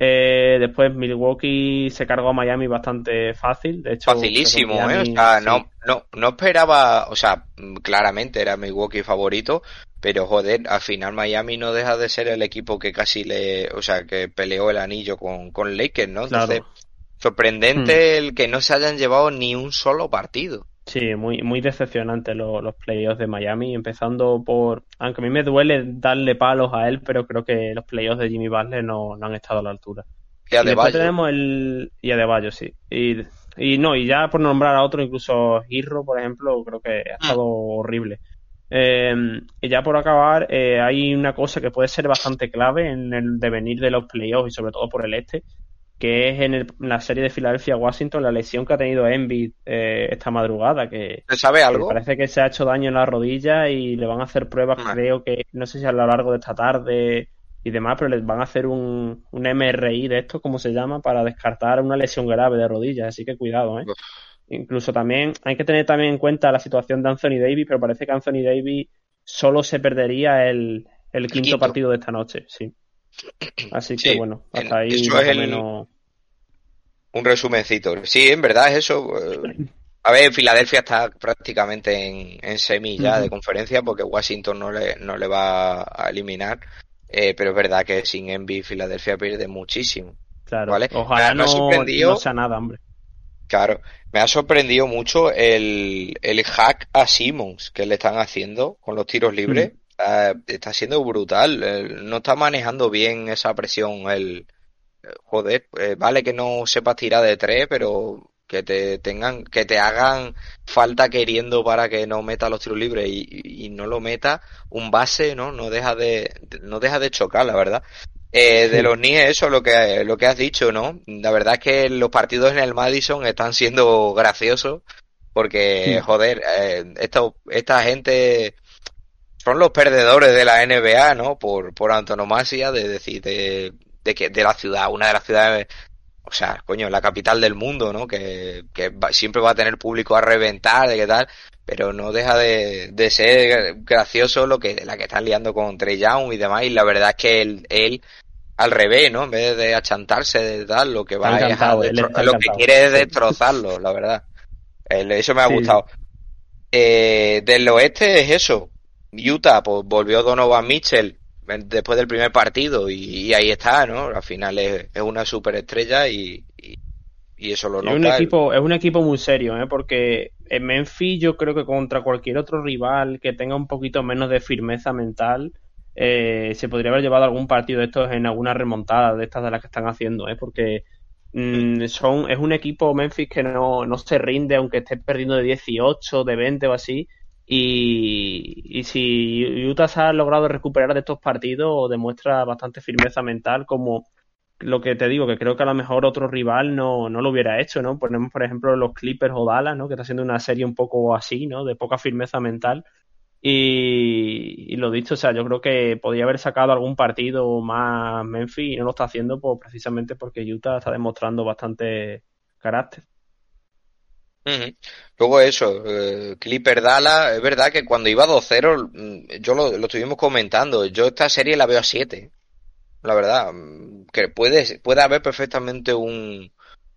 Eh, después Milwaukee se cargó a Miami bastante fácil, de hecho. Facilísimo, Miami, ¿eh? O sea, sí. no, no, no esperaba, o sea, claramente era Milwaukee favorito, pero joder, al final Miami no deja de ser el equipo que casi le, o sea, que peleó el anillo con, con Lakers, ¿no? Entonces, claro. sorprendente hmm. el que no se hayan llevado ni un solo partido. Sí, muy, muy decepcionante los, los playoffs de Miami, empezando por, aunque a mí me duele darle palos a él, pero creo que los playoffs de Jimmy Butler no, no han estado a la altura. Y a y después tenemos el, y a De Bayo, sí. Y, y no, y ya por nombrar a otro, incluso Girro, por ejemplo, creo que ha estado mm. horrible. Eh, y ya por acabar, eh, hay una cosa que puede ser bastante clave en el devenir de los playoffs y sobre todo por el este, que es en, el, en la serie de Filadelfia-Washington la lesión que ha tenido Embiid eh, esta madrugada, que, ¿Se sabe algo? que parece que se ha hecho daño en la rodilla y le van a hacer pruebas, Ah. creo que, no sé si a lo largo de esta tarde y demás, pero les van a hacer un, un MRI de esto, como se llama, para descartar una lesión grave de rodilla, así que cuidado, ¿eh? Uf. Incluso también hay que tener también en cuenta la situación de Anthony Davis, pero parece que Anthony Davis solo se perdería el, el quinto, quinto. partido de esta noche, sí. Así que Sí, bueno, en- hasta ahí eso más es o el- menos. Un resumencito. Sí, en verdad es eso. eh, A ver, Filadelfia está prácticamente en, en semi ya Ujú. de conferencia porque Washington no le, no le va a eliminar. Eh, pero es verdad que sin Envy Filadelfia pierde muchísimo. Claro, Vale. ojalá Me ha no, sorprendido- no sea nada, hombre. Claro, me ha sorprendido mucho el, el hack a Simmons que le están haciendo con los tiros libres. Eh, está siendo brutal. Eh, no está manejando bien esa presión. El, eh, joder, eh, vale que no sepas tirar de tres, pero que te tengan, que te hagan falta queriendo para que no meta los tiros libres y, y no lo meta un base, ¿no? No deja de, no deja de chocar, la verdad. Eh, de los Knicks, eso lo que, lo que has dicho, ¿no? La verdad es que los partidos en el Madison están siendo graciosos porque, joder, eh, esto, esta gente son los perdedores de la NBA, ¿no? Por, por antonomasia, de decir, de, de que de la ciudad, una de las ciudades, o sea, coño, la capital del mundo, ¿no? Que, que siempre va a tener público a reventar, de qué tal, pero no deja de, de ser gracioso lo que, la que están liando con Trey Young y demás, y la verdad es que él, él al revés, ¿no? En vez de achantarse de tal, lo que va a lo que quiere es destrozarlo, la verdad. Eso me ha gustado. Eh, del oeste es eso. Utah, pues volvió Donovan Mitchell después del primer partido y, ahí está, ¿no? Al final es, una superestrella y, y, eso lo nota. Es un, equipo, es un equipo muy serio, ¿eh? Porque en Memphis yo creo que contra cualquier otro rival que tenga un poquito menos de firmeza mental, eh, se podría haber llevado algún partido de estos en alguna remontada de estas de las que están haciendo, ¿eh? Porque Mm, son, es un equipo Memphis que no, no se rinde aunque esté perdiendo de 18, de 20 o así. Y, si Utah se ha logrado recuperar de estos partidos, demuestra bastante firmeza mental, como lo que te digo, que creo que a lo mejor otro rival no, no lo hubiera hecho, ¿no? Ponemos, por ejemplo, los Clippers o Dallas, ¿no? Que está haciendo una serie un poco así, ¿no? De poca firmeza mental. Y, lo dicho, o sea, yo creo que podría haber sacado algún partido más Memphis y no lo está haciendo pues, precisamente porque Utah está demostrando bastante carácter. Luego eso, eh, Clipper Dala, es verdad que cuando iba 2-0, mm, yo lo, lo, estuvimos comentando, yo esta serie la veo a 7, la verdad, mm, que puede, puede haber perfectamente un,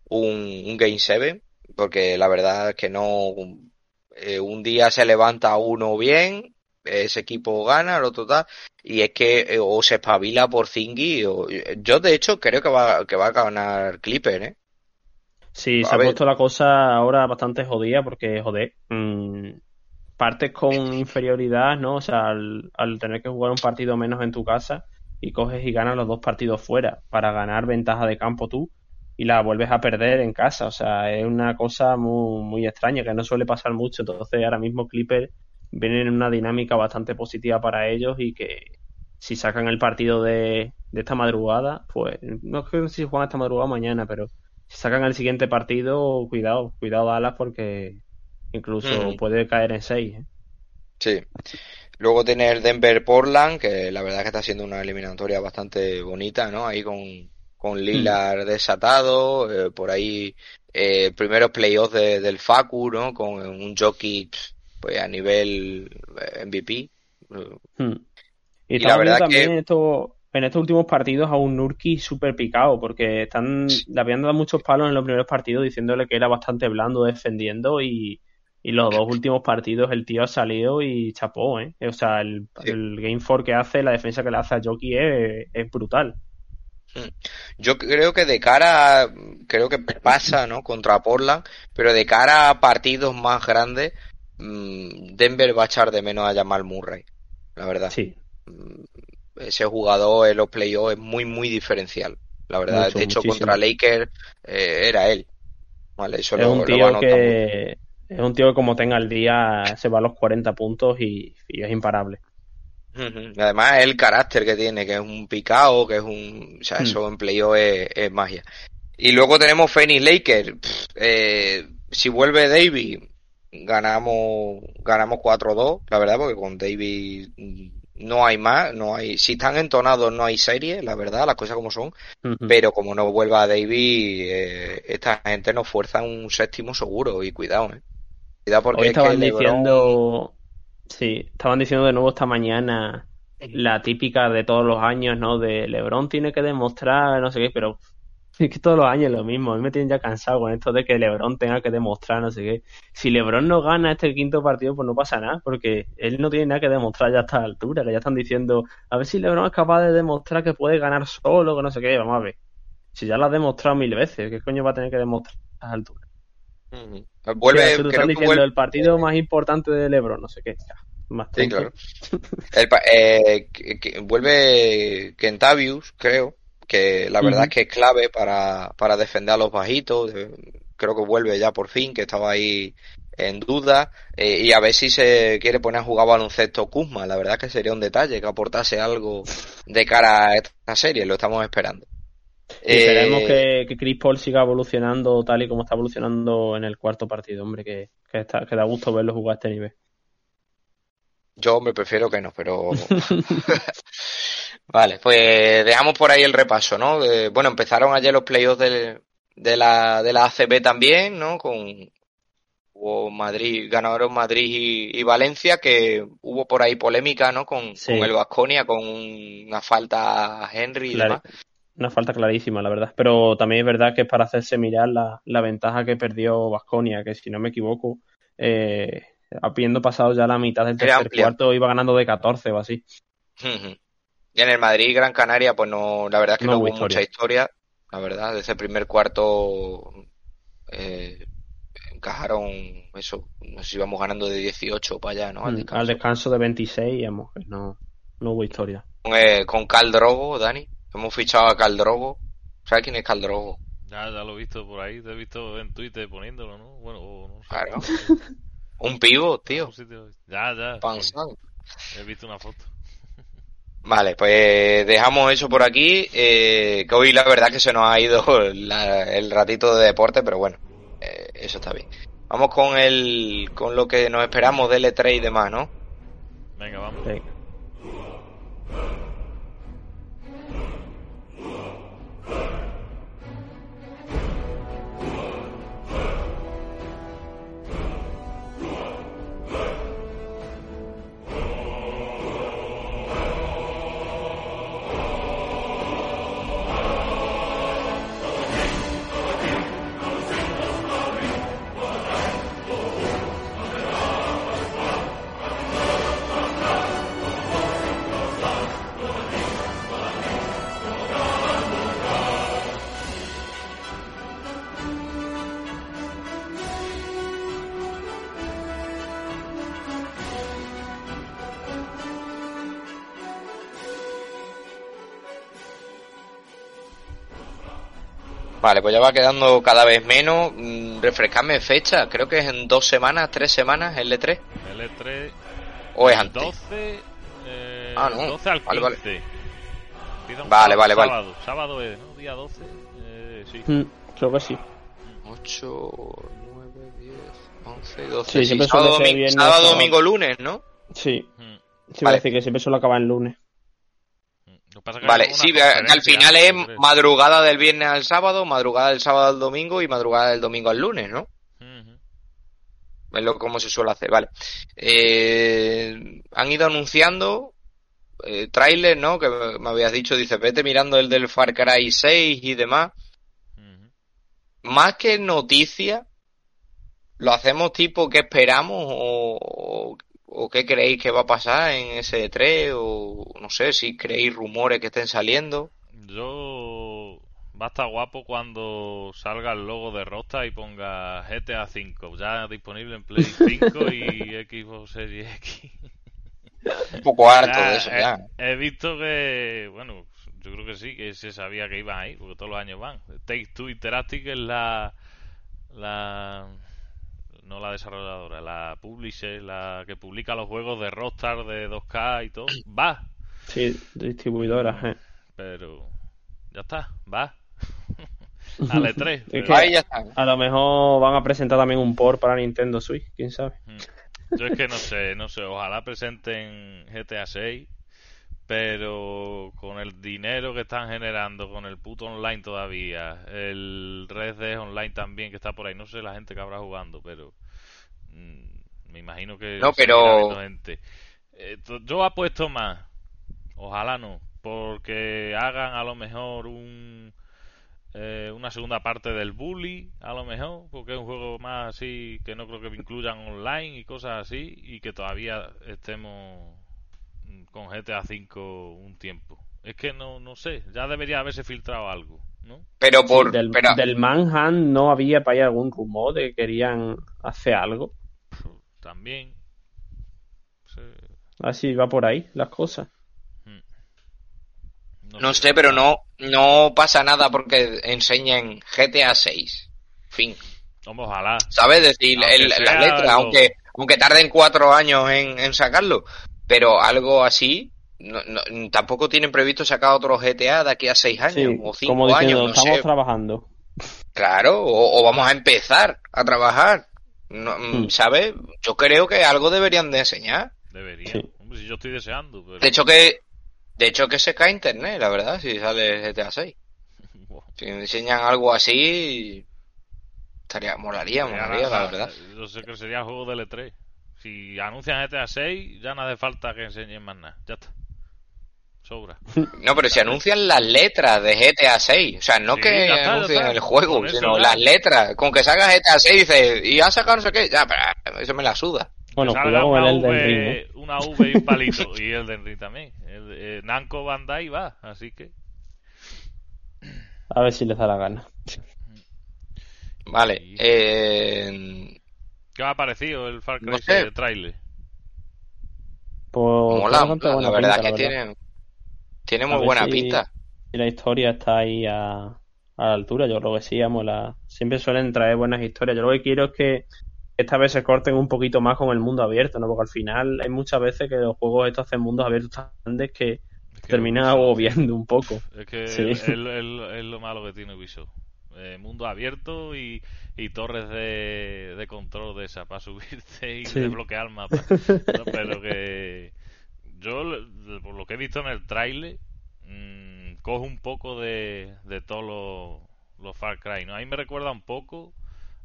un, un Game 7, porque la verdad es que no, eh, un día se levanta uno bien, ese equipo gana, el otro tal, y es que eh, o se espabila por Zingy, o, yo de hecho creo que va, que va a ganar Clipper, ¿eh? Sí, se ha puesto la cosa ahora bastante jodida porque, joder, mmm, partes con inferioridad, ¿no? O sea, al, al, tener que jugar un partido menos en tu casa y coges y ganas los dos partidos fuera para ganar ventaja de campo tú, y la vuelves a perder en casa. O sea, es una cosa muy, muy extraña que no suele pasar mucho. Entonces, ahora mismo Clipper vienen en una dinámica bastante positiva para ellos y que si sacan el partido de, de esta madrugada, pues no sé si juegan esta madrugada mañana, pero sacan el siguiente partido, cuidado, cuidado Dallas porque incluso puede caer en 6. ¿eh? Sí. Luego tiene el Denver Portland, que la verdad es que está siendo una eliminatoria bastante bonita, ¿no? Ahí con, con Lillard desatado, eh, por ahí eh, primeros playoffs del Facu, ¿no? Con un jockey pues a nivel MVP. Hmm. Y, la verdad también en, estos, en estos últimos partidos a un Nurki súper picado, porque están, le habían dado muchos palos en los primeros partidos diciéndole que era bastante blando defendiendo y, los dos últimos partidos el tío ha salido y chapó, ¿eh? O sea, el, Game 4 que hace, la defensa que le hace a Jockey es, es brutal. Mm. Yo creo que de cara, creo que pasa, ¿no? Contra Portland, pero de cara a partidos más grandes, mm, Denver va a echar de menos a Jamal Murray, la verdad. Sí. Ese jugador en los playoffs es muy, muy diferencial, la verdad. de hecho, contra Lakers eh, era él. Vale, eso es un tío que es un tío que como tenga el día se va a los 40 puntos y es imparable. Además, el carácter que tiene, que es un picado, que es un. O sea, hmm. eso en playoff es, magia. Y luego tenemos Phoenix Lakers. Eh, si vuelve David, ganamos ganamos 4-2, la verdad, porque con David no hay más, no hay. Si están entonados, no hay serie, la verdad, las cosas como son. Pero como no vuelva David, eh, esta gente nos fuerza un séptimo seguro y cuidado, ¿eh? Cuidado porque estaban diciendo. Sí, estaban diciendo de nuevo esta mañana la típica de todos los años, ¿no? De LeBron tiene que demostrar, no sé qué, pero es que todos los años es lo mismo. A mí me tienen ya cansado con esto de que LeBron tenga que demostrar, no sé qué. Si LeBron no gana este quinto partido, pues no pasa nada, porque él no tiene nada que demostrar ya a esta altura. Que ya están diciendo, a ver si LeBron es capaz de demostrar que puede ganar solo, que no sé qué. Vamos a ver. Si ya lo ha demostrado mil veces, ¿qué coño va a tener que demostrar a esta altura? Vuelve, diciendo el partido más importante de LeBron, no sé qué. más sí, claro. Eh, vuelve Kentavius, creo, que la verdad es que es clave para, para defender a los bajitos. Creo que vuelve ya por fin, que estaba ahí en duda eh, y a ver si se quiere poner a jugar baloncesto Kuzma. La verdad que sería un detalle que aportase algo de cara a esta serie, lo estamos esperando. Y esperemos que, que, Chris Paul siga evolucionando tal y como está evolucionando en el cuarto partido, hombre, que, que, está, que da gusto verlo jugar a este nivel. Yo me prefiero que no, pero... vale, pues dejamos por ahí el repaso, ¿no? bueno, empezaron ayer los playoffs de, de, la, de la ACB también, ¿no? Con hubo Madrid, ganaron Madrid y, Valencia, que hubo por ahí polémica, ¿no? Con, con el Vasconia, con una falta a Henry y demás. Una falta clarísima, la verdad. Pero también es verdad que es para hacerse mirar la, la ventaja que perdió Vasconia, que si no me equivoco, eh, habiendo pasado ya la mitad del tercer cuarto, iba ganando de 14 o así. Y en el Madrid Gran Canaria, pues no, la verdad es que no, hubo mucha historia. La verdad, desde el primer cuarto eh, encajaron eso, nos íbamos ganando de 18 para allá, ¿no? Al descanso, Al descanso de 26, no, no hubo historia. Con, eh, con Caldrogo, Dani, hemos fichado a Caldrogo. ¿Sabes quién es Caldrogo? Ya, ya lo he visto por ahí, te he visto en Twitter poniéndolo, ¿no? Bueno, no sé. Claro. Un pivo, tío. Ya, ya. He visto una foto. Vale, pues dejamos eso por aquí. Eh, que hoy la verdad que se nos ha ido el ratito de deporte, pero bueno, eh, eso está bien. Vamos con el con lo que nos esperamos del E3 y demás, ¿no? Venga, vamos. Vale, pues ya va quedando cada vez menos. Mm, refrescame fecha, creo que es en dos semanas, tres semanas el E3. El E3. ¿O es antes? 12, eh, ah, no. 12 al 15. Vale, vale. Vale, vale, sábado, Sábado es, ¿no? Día 12. Eh, sí. Mm, creo que sí. 8, 9, 10, 11, 12. Sí, sí. Sábado, domingo, sábado, domingo, lunes, ¿no? Sí. Mm. Sí, vale. que siempre suele acabar el lunes vale, sí, al final es madrugada del viernes al sábado, madrugada del sábado al domingo y madrugada del domingo al lunes, ¿no? Es lo como se suele hacer, vale. Eh, han ido anunciando eh, trailers, ¿no? Que me habías dicho, dice, vete mirando el del Far Cry 6 y demás. Más que noticia, ¿lo hacemos tipo que esperamos o, ¿O qué creéis que va a pasar en ese 3? O no sé si creéis rumores que estén saliendo. Yo. Va a estar guapo cuando salga el logo de Rosta y ponga GTA 5. Ya disponible en Play 5 y Xbox Series X. Un poco harto de eso, ya. He, visto que. Bueno, yo creo que sí, que se sabía que iban ahí, porque todos los años van. Take Two Interactive es la. La no la desarrolladora, la publisher, la que publica los juegos de Rockstar de 2K y todo, va. Sí, distribuidora, eh. Pero ya está, va. Ale 3. ya está. A lo mejor van a presentar también un port para Nintendo Switch, quién sabe. Mm. Yo es que no sé, no sé, ojalá presenten GTA 6 pero con el dinero que están generando, con el puto online todavía, el Red Dead Online también que está por ahí, no sé la gente que habrá jugando, pero mm, me imagino que... No, pero... Gente. Eh, yo apuesto más, ojalá no, porque hagan a lo mejor un... Eh, una segunda parte del Bully, a lo mejor, porque es un juego más así que no creo que incluyan online y cosas así, y que todavía estemos con GTA V un tiempo. Es que no, no sé, ya debería haberse filtrado algo, ¿no? Pero por... del, del Manhunt no había para ahí algún rumor de que querían hacer algo. También. Así va por ahí las cosas. Hmm. No, sé, pero no, no pasa nada porque enseñen GTA 6. Fin. ojalá. ¿Sabes? decir, las letras, aunque, aunque tarden cuatro años en, en sacarlo, pero algo así, no, tampoco tienen previsto sacar otro GTA de aquí a seis años o cinco como diciendo, años. estamos trabajando. Claro, o, vamos a empezar a trabajar. No, mm, hmm. ¿Sabes? Yo creo que algo deberían de enseñar. Deberían. si yo estoy deseando. De hecho que de hecho que se cae internet, la verdad, si sale GTA 6. Si enseñan algo así, estaría molaría, molaría, la, verdad. Yo sé que sería juego de L3. Si anuncian GTA 6, ya no hace falta que enseñen más nada. Ya está. Sobra. No, pero si anuncian las letras de GTA 6, o sea, no que anuncien el juego, sino las letras. Con que salga GTA 6 dice, y ha sacado no sé qué, ya, pero eso me la suda. Bueno, cuidado con el del Ring. Una V y un palito. y el del Ring también. El, eh, Namco Bandai va, así que. A ver si les da la gana. Vale. Eh... ¿Qué me ha parecido el Far Cry no trailer? Pues, Mola, la, verdad que tiene, tiene muy buena pinta. Y la historia está ahí a, a, la altura, yo creo que sí, la... siempre suelen traer buenas historias. Yo lo que quiero es que esta vez se corten un poquito más con el mundo abierto, ¿no? Porque al final hay muchas veces que los juegos estos hacen mundos abiertos tan grandes que, terminan agobiando un poco. Es que es, lo malo que tiene Ubisoft. Eh, mundo abierto y, torres de, control de esa para subirte y desbloquear el mapa. Pero que yo, por lo que he visto en el trailer, mmm, cojo un poco de, de todos los, Far Cry. ¿no? A mí me recuerda un poco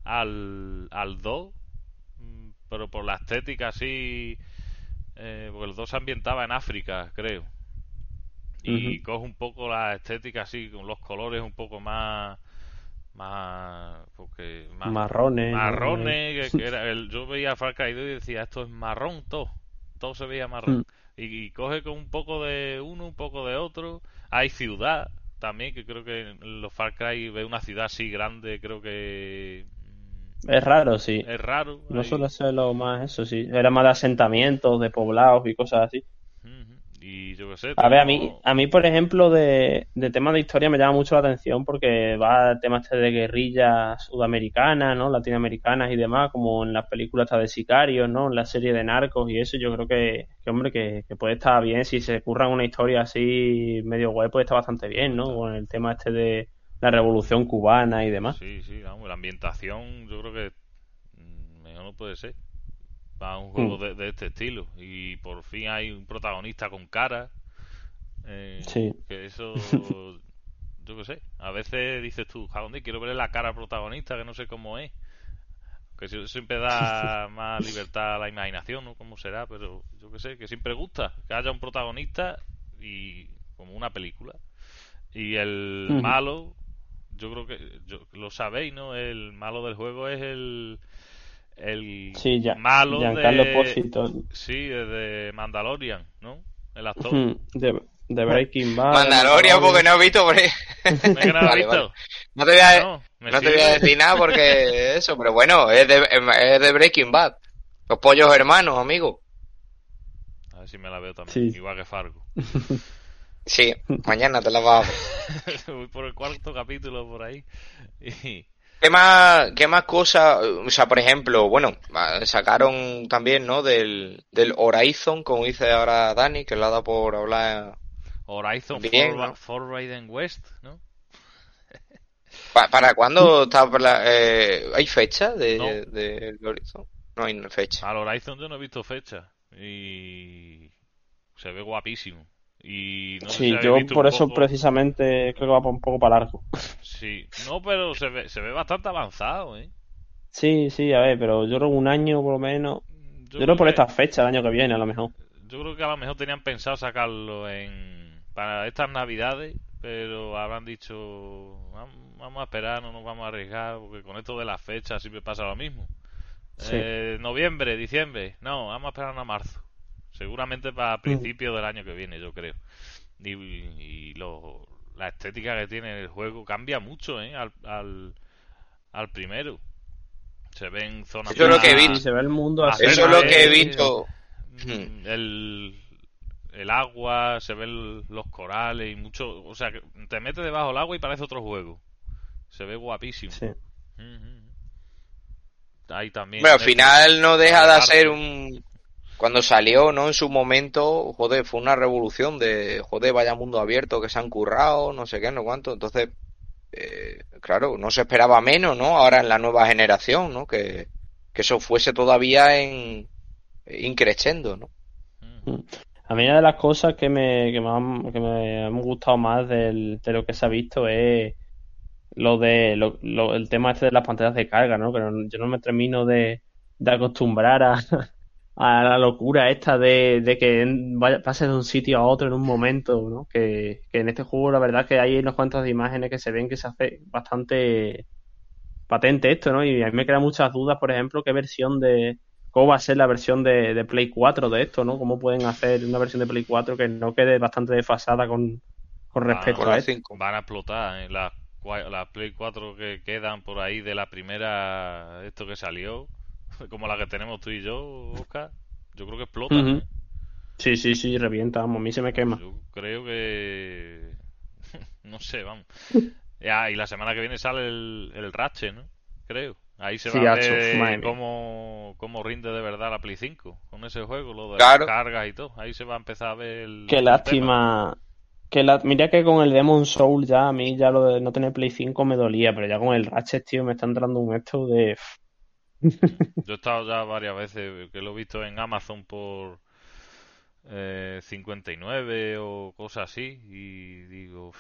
al, al 2, mm, pero por la estética así, eh, porque el 2 se ambientaba en África, creo. Y coge un poco la estética así, con los colores un poco más más porque marrones marrones que, era el, yo veía Far Cry 2 y decía esto es marrón todo todo se veía marrón mm. y, coge con un poco de uno un poco de otro hay ciudad también que creo que en los Far Cry ve una ciudad así grande creo que es raro, sí. Es raro. No suele ser lo más eso, sí. Era más de asentamientos, de poblados y cosas así. Y yo qué sé. A ver, a mí, a mí, por ejemplo, de, de temas de historia me llama mucho la atención porque va el tema este de guerrillas sudamericanas, ¿no? Latinoamericanas y demás, como en las películas de Sicarios, ¿no? En la serie de Narcos y eso. Yo creo que, que hombre, que, puede estar bien. Si se curran una historia así medio guay, puede estar bastante bien, ¿no? Con el tema este de la revolución cubana y demás. Sí, sí, vamos, la ambientación yo creo que mm, mejor no puede ser para un juego mm. de, este estilo. Y por fin hay un protagonista con cara. Eh, sí. Que eso, yo qué sé. A veces dices tú, dónde quiero ver la cara protagonista, que no sé cómo es. Que siempre da más libertad a la imaginación, ¿no? Cómo será, pero yo qué sé, que siempre gusta que haya un protagonista y como una película. Y el malo, yo creo que lo sabéis, ¿no? El malo del juego es el el sí, ya, malo de sí de Mandalorian no el actor. De, de, Breaking Bad. Mandalorian porque no he visto por ahí no, visto? no te voy a, no, te voy a decir nada porque eso pero bueno es de, es de Breaking Bad. Los pollos hermanos amigo. A ver si me la veo también igual que Fargo. Sí mañana te la vas voy por el cuarto capítulo por ahí. Y ¿Qué más, qué más cosas? O sea, por ejemplo, bueno, sacaron también, ¿no? Del, del Horizon, como dice ahora Dani, que le ha dado por hablar. Horizon Forbidden West, ¿no? ¿Para, cuándo está eh, ¿Hay fecha de, de, Horizon? No hay fecha. Al Horizon yo no he visto fecha. Y se ve guapísimo. Y no sí, yo por eso precisamente creo que va un poco para largo. Sí, no, pero se ve, se ve bastante avanzado, ¿eh? Sí, sí, a ver, pero yo creo un año por lo menos. Yo, creo por esta fecha, el año que viene, a lo mejor. Yo creo que a lo mejor tenían pensado sacarlo en para estas navidades, pero habrán dicho, vamos a esperar, no nos vamos a arriesgar, porque con esto de las fechas siempre pasa lo mismo. Eh, noviembre, diciembre, no, vamos a esperar a marzo. Seguramente para mm. principios del año que viene, yo creo. Y, la estética que tiene el juego cambia mucho ¿eh? al, al, primero. Se ven zonas. Eso es lo que he visto. se ve el mundo así. Eso es lo que he visto. Mm, el, el agua, se ven los corales y mucho. O sea, te metes debajo del agua y parece otro juego. Se ve guapísimo. Sí. hay también... Bueno, al final no deja de ser un... Cuando salió, ¿no? En su momento, joder, fue una revolución de, joder, vaya mundo abierto que se han currado, no sé qué, no cuánto. Entonces, eh, claro, no se esperaba menos, ¿no? Ahora en la nueva generación, ¿no? Que, que eso fuese todavía en increciendo, ¿no? A mí una de las cosas que me, que me, han, que me han gustado más del, de lo que se ha visto es lo de lo, el tema este de las pantallas de carga, ¿no? Que no, yo no me termino de, de acostumbrar a, a, la locura esta de, de que vaya, pase de un sitio a otro en un momento, ¿no? Que, que en este juego la verdad que hay unas cuantas imágenes que se ven que se hace bastante patente esto, ¿no? Y a mí me quedan muchas dudas, por ejemplo, qué versión de, cómo va a ser la versión de, de, Play 4 de esto, ¿no? Cómo pueden hacer una versión de Play 4 que no quede bastante desfasada con, con respecto a esto. Van a explotar ¿eh? las, las Play 4 que quedan por ahí de la primera, esto que salió, como la que tenemos tú y yo, Oscar. Yo creo que explota. Uh -huh. ¿eh? Sí, sí, sí, revienta, vamos, a mí se me quema. Yo creo que... no sé, vamos. Ya, y la semana que viene sale el, el Ratchet, ¿no? Creo. Ahí se sí, va a ver cómo, cómo, rinde de verdad la Play 5 con ese juego, lo de claro. las cargas y todo. Ahí se va a empezar a ver el. Qué el lástima. tema. Que la, mira que con el Demon Soul ya a mí ya lo de no tener Play 5 me dolía, pero ya con el Ratchet, tío, me está entrando un esto de. Yo he estado ya varias veces, que lo he visto en Amazon por eh, 59 o cosas así, y digo,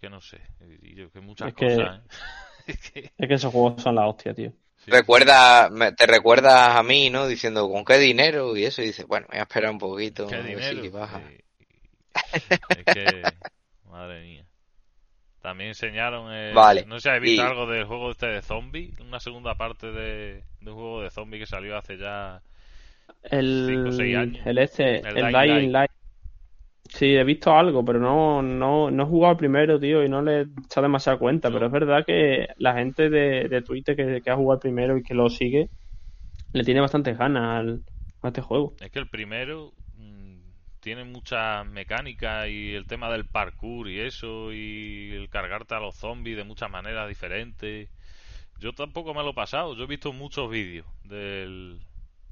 que no sé, y yo, que muchas es que... cosas. ¿eh? Es que esos juegos son la hostia, tío. Sí. Recuerda, te recuerdas a mí, ¿no? Diciendo, ¿con qué dinero? Y eso, y dices, bueno, voy a esperar un poquito. ¿Qué dinero? si baja. Es que, madre mía. También enseñaron, el, vale. no sé si habéis visto y... algo del juego este de zombie, una segunda parte de, de un juego de zombie que salió hace ya el, 5 o 6 años. El este, el, El Dying Dying Light. Light. Sí, he visto algo, pero no, no, no he jugado primero, tío, y no le he echado demasiada cuenta. Pero es verdad que la gente de, de Twitter que, que ha jugado primero y que lo sigue, le tiene bastantes ganas al, a este juego. Es que el primero tiene mucha mecánica y el tema del parkour y eso, y el cargarte a los zombies de muchas maneras diferentes. Yo tampoco me lo he pasado, yo he visto muchos vídeos del,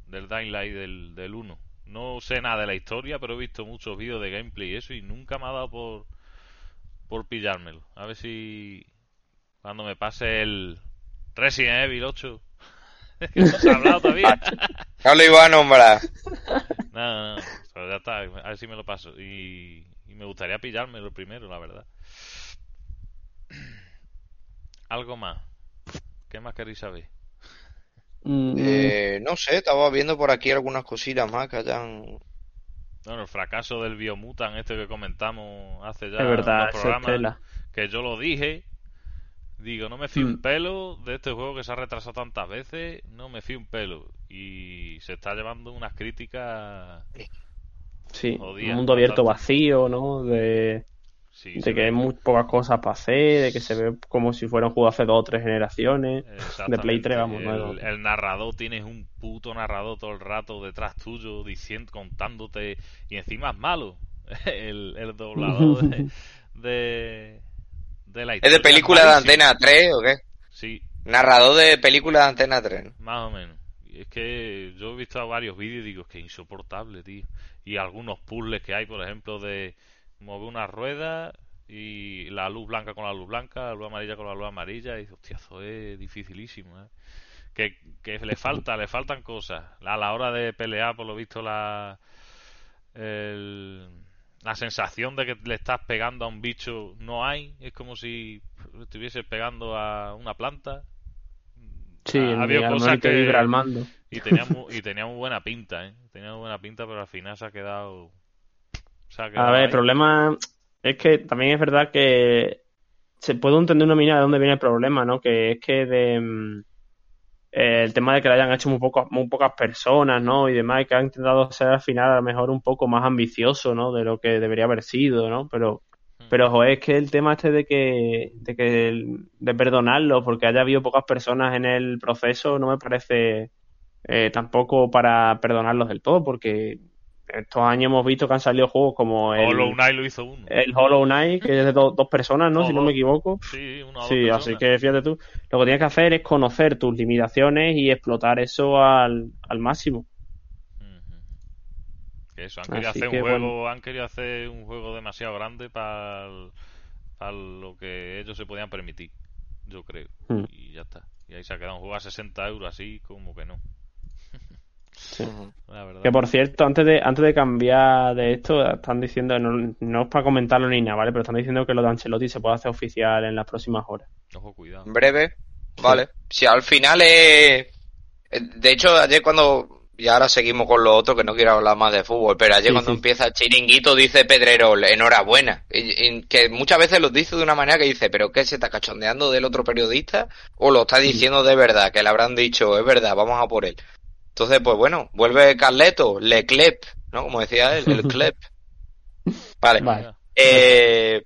del Dying Light del, del 1. No sé nada de la historia, pero he visto muchos vídeos de gameplay y eso, y nunca me ha dado por, por pillármelo. A ver si cuando me pase el Resident Evil 8, que no hablado todavía. No lo iba a nombrar. No, no, no, pero ya está, a ver si me lo paso. Y, y me gustaría pillármelo primero, la verdad. Algo más. ¿Qué más queréis saber? Mm, Eh, no sé, estaba viendo por aquí algunas cosillas más que hayan. Bueno, el fracaso del Biomutant, este que comentamos hace ya es verdad, unos programas, tela. que yo lo dije. Digo, no me fío un Mm. pelo de este juego que se ha retrasado tantas veces, no me fío un pelo. Y se está llevando unas críticas. Sí, Jodía, un mundo abierto bastante. vacío, ¿no? De, Sí, de que ve- hay muy pocas cosas para hacer, de que se ve como si fuera un juego hace dos o tres generaciones. De Play 3, vamos, el, el narrador, tienes un puto narrador todo el rato detrás tuyo, diciendo, contándote, y encima es malo. El, el doblador de, de, de la ¿Es de película de. Antena 3 o qué? Sí, Narrador de película de Antena 3. ¿no? más o menos. Es que yo he visto varios vídeos y digo, es que es insoportable, tío. Y algunos puzzles que hay, por ejemplo, de mover una rueda y la luz blanca con la luz blanca, la luz amarilla con la luz amarilla. Y hostia, eso es dificilísimo, ¿eh? Que, que le falta, le faltan cosas. A la hora de pelear, por lo visto, la, el- la sensación de que le estás pegando a un bicho no hay. Es como si estuvieses pegando a una planta. Sí, Ha- había al cosas que- vibra el mando. y tenía, muy, y tenía muy buena pinta, ¿eh? Tenía muy buena pinta, pero al final se ha quedado... Se ha quedado A ver, ahí. el problema es que también es verdad que se puede entender una mina de dónde viene el problema, ¿no? Que es que de mm, eh, el tema de que lo hayan hecho muy pocas, muy pocas personas, ¿no? Y demás, y que han intentado ser al final a lo mejor un poco más ambicioso, ¿no? De lo que debería haber sido, ¿no? Pero, pero joder, es que el tema este de que, de que de perdonarlo porque haya habido pocas personas en el proceso no me parece eh, tampoco para perdonarlos del todo, porque estos años hemos visto que han salido juegos como el Hollow Knight lo hizo uno. el Hollow Knight, que es de do- dos personas, ¿no? Si no me equivoco. Sí, una o dos Sí, así que fíjate tú, lo que tienes que hacer es conocer tus limitaciones y explotar eso al, al máximo. Que eso, han querido Así hacer un juego, han querido hacer un juego demasiado grande para lo que ellos se podían permitir, yo creo. Hmm. Y ya está. Y ahí se ha quedado un juego a 60 euros así, como que no. Ujú. La verdad. Que por cierto, antes de, antes de cambiar de esto, están diciendo, no, no es para comentarlo ni nada, ¿vale? Pero están diciendo que lo de Ancelotti se puede hacer oficial en las próximas horas. Ojo, cuidado. En breve, vale. Si al final es... De hecho, ayer cuando... Y ahora seguimos con lo otro, que no quiero hablar más de fútbol, pero ayer Sí, cuando sí. empieza el chiringuito dice Pedrerol, enhorabuena. Y, y que muchas veces lo dice de una manera que dice, ¿pero qué se está cachondeando del otro periodista? ¿O lo está diciendo de verdad? Que le habrán dicho, es verdad, vamos a por él. Entonces, pues bueno, vuelve Carleto, Le Clep, ¿no? Como decía él, el Clep. Vale. Vale. Eh,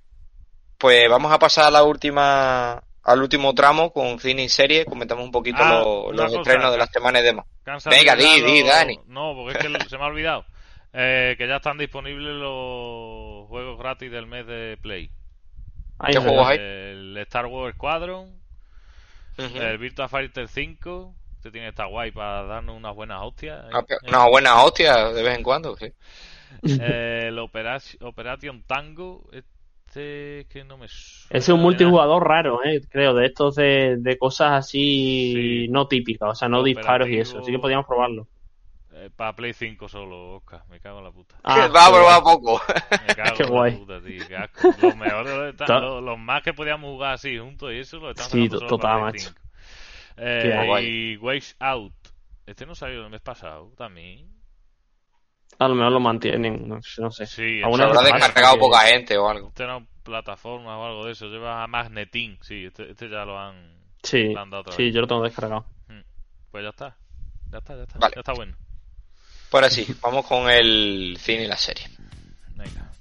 pues vamos a pasar a la última, al último tramo con cine y serie. Comentamos un poquito Ah, los, una los cosa. estrenos de las semanas y demás. Venga, di, di, Dani. No, porque es que se me ha olvidado. Eh, que ya están disponibles los juegos gratis del mes de Play. ¿Qué es juegos hay? El Star Wars Squadron, el Virtua Fighter 5. Este tiene que estar guay para darnos unas buenas hostias. Una, una buena hostia de vez en cuando, sí. Eh, el Operation, Operation Tango. Este es que no me suena Ese es un multijugador raro, ¿eh? Creo, de estos de, de cosas así Sí. no típicas, o sea, no disparos y eso. Así que podríamos probarlo. Eh, para Play 5 solo, Oscar. Me cago en la puta. Ah, Va a probar poco. Me cago Qué en guay. la puta, tío. Qué asco. Los mejores, los, los más que podíamos jugar así juntos y eso lo están Sí, total, macho. 5. Eh, y Ways Out. Este no salió el mes pasado también. A lo mejor lo mantienen, no, sé- no sé. Sí, Se habrá descargado que- poca gente o algo. Este era una plataforma o algo de eso. Lleva a Magnetin. Sí, este, este ya lo han, Sí, lo han dado otra sí, vez. yo lo tengo descargado. Pues ya está. Ya está, ya está. Vale. Ya está bueno. Pues ahora sí, vamos con el cine y la serie. Venga.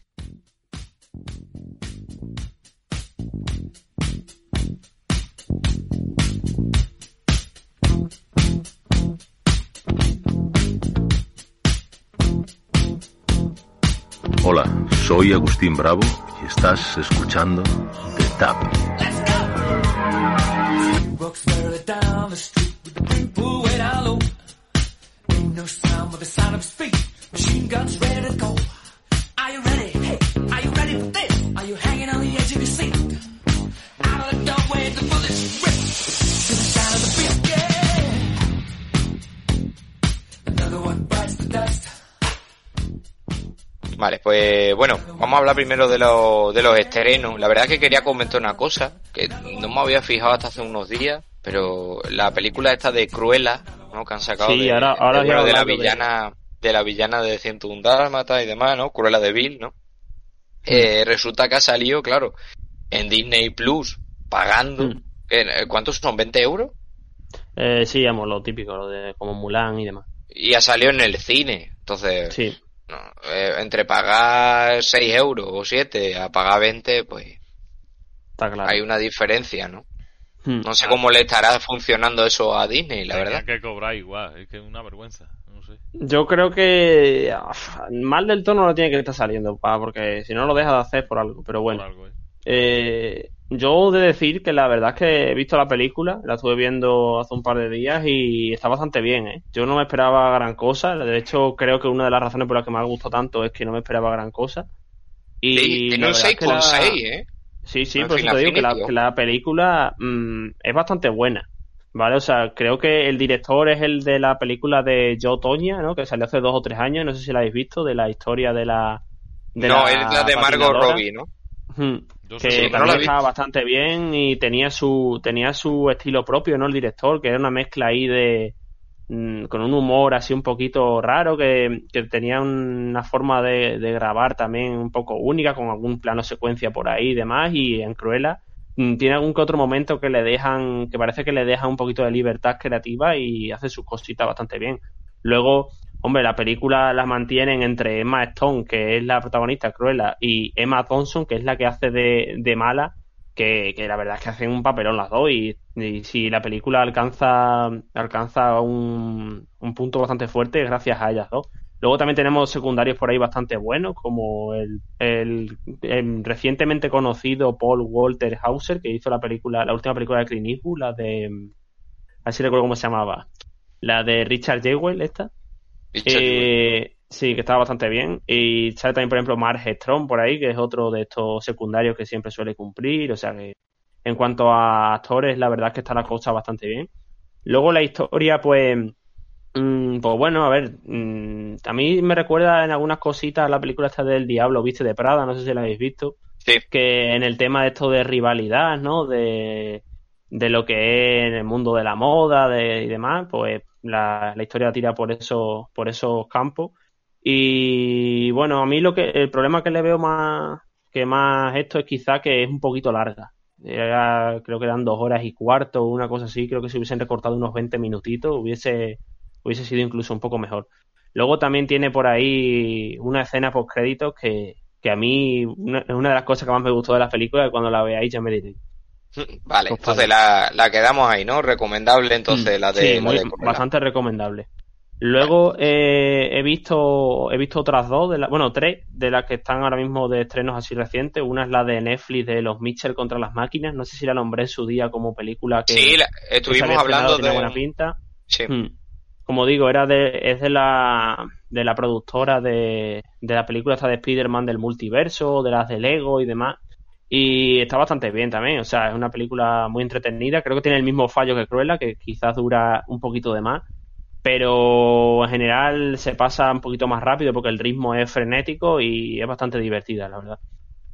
Hola, soy Agustín Bravo y estás escuchando The Tap. Machine guns ready to go. Are you ready? Vale, pues bueno, vamos a hablar primero de, los de los estrenos. La verdad es que quería comentar una cosa que no me había fijado hasta hace unos días, pero la película esta de Cruella, ¿no? Que han sacado Sí, de, ahora- ahora de, bueno, de la villana de la villana de 101 Dálmata y demás, ¿no? Cruella de Bill, ¿no? Eh, resulta que ha salido, claro, en Disney Plus, pagando. Mm. ¿qué- ¿Cuántos son? ¿20 euros? Eh, sí, vamos, lo típico, lo de como Mulan y demás. Y ha salido en el cine. Entonces, Sí, no, eh, entre pagar 6 euros o 7 a pagar 20, pues está claro. hay una diferencia, ¿no? Hmm. No sé cómo le estará funcionando eso a Disney, la verdad. que cobrar igual. Es que es una vergüenza. No sé. Yo creo que mal del todo no lo tiene que estar saliendo, pa, porque si no lo deja de hacer por algo. Pero bueno, Por algo, ¿eh? eh, yo he de decir que la verdad es que he visto la película, la estuve viendo hace un par de días y está bastante bien, ¿eh? Yo no me esperaba gran cosa, de hecho creo que una de las razones por las que me ha gustado tanto es que no me esperaba gran cosa. Y Sí, la un verdad es que la- 6,6, ¿eh? Sí, sí, En por eso te digo que la, que la película mm, es bastante buena, ¿vale? O sea, creo que el director es el de la película de Joe Toña, ¿no? Que salió hace dos o tres años, no sé si la habéis visto, de la historia de la... de No, es la de Margot. Robbie, ¿no? Yo Que Sí, estaba bastante bien y tenía su tenía su estilo propio, ¿no? El director, que era una mezcla ahí de mm, con un humor así un poquito raro, que, que tenía una forma de, de grabar también un poco única, con algún plano secuencia por ahí y demás, y en Cruella mm, tiene algún que otro momento que le dejan, que parece que le dejan un poquito de libertad creativa y hace sus cositas bastante bien. Luego, hombre, la película la mantienen entre Emma Stone, que es la protagonista, Cruella, y Emma Thompson, que es la que hace de, de mala, que, que la verdad es que hacen un papelón las dos y, si la película alcanza alcanza un, un punto bastante fuerte gracias a ellas dos. Luego también tenemos secundarios por ahí bastante buenos, como el, el, el recientemente conocido Paul Walter Hauser, que hizo la película, la última película de Clint la de, a ver si recuerdo cómo se llamaba, la de Richard Jewell, esta. Eh, sí, que estaba bastante bien. Y sale también, por ejemplo, Mark Strong por ahí, que es otro de estos secundarios que siempre suele cumplir. O sea que en cuanto a actores, la verdad es que está la cosa bastante bien. Luego la historia, pues, mm, pues bueno, a ver, mm, a mí me recuerda en algunas cositas la película esta del Diablo, viste, de Prada, no sé si la habéis visto Sí. que en el tema de esto de rivalidad, ¿no? De, de lo que es en el mundo de la moda de, y demás, pues la, la historia tira por eso, por esos campos. Y bueno, a mí lo que, el problema que le veo más, que más esto es quizá que es un poquito larga. Creo que eran dos horas y cuarto, una cosa así, creo que si hubiesen recortado unos 20 minutitos hubiese, hubiese sido incluso un poco mejor. Luego también tiene por ahí una escena post créditos que, que a mí es una de las cosas que más me gustó de la película cuando la veáis ya me diréis. Vale, Pues entonces la, la quedamos ahí, ¿no? Recomendable entonces la de, Mm. Sí, la muy- de Cruella. bastante recomendable. Luego eh, he visto he visto otras dos, de la- bueno, tres de las que están ahora mismo de estrenos así recientes. Una es la de Netflix de los Mitchell contra las máquinas. No sé si la nombré en su día como película que, Sí, la- estuvimos hablando de... buena pinta. Sí. Mm. Como digo, era de, es de la, de la productora de, de la película esta de Spider-Man del multiverso, de las de Lego y demás. Y está bastante bien también, o sea, es una película muy entretenida. Creo que tiene el mismo fallo que Cruella, que quizás dura un poquito de más. Pero en general se pasa un poquito más rápido porque el ritmo es frenético y es bastante divertida, la verdad.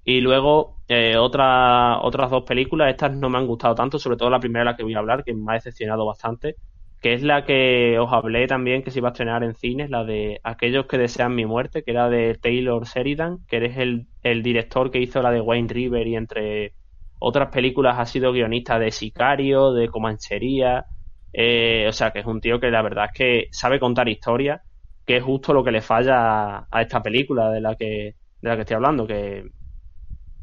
Y luego, eh, otra- otras dos películas, estas no me han gustado tanto, sobre todo la primera de la que voy a hablar, que me ha decepcionado bastante, que es la que os hablé también que se iba a estrenar en cines, la de Aquellos que desean mi muerte, que era de Taylor Sheridan, que eres el, el director que hizo la de Wayne River y entre otras películas ha sido guionista de Sicario, de Comanchería, eh, o sea que es un tío que la verdad es que sabe contar historias, que es justo lo que le falla a, a esta película de la que, de la que estoy hablando, que,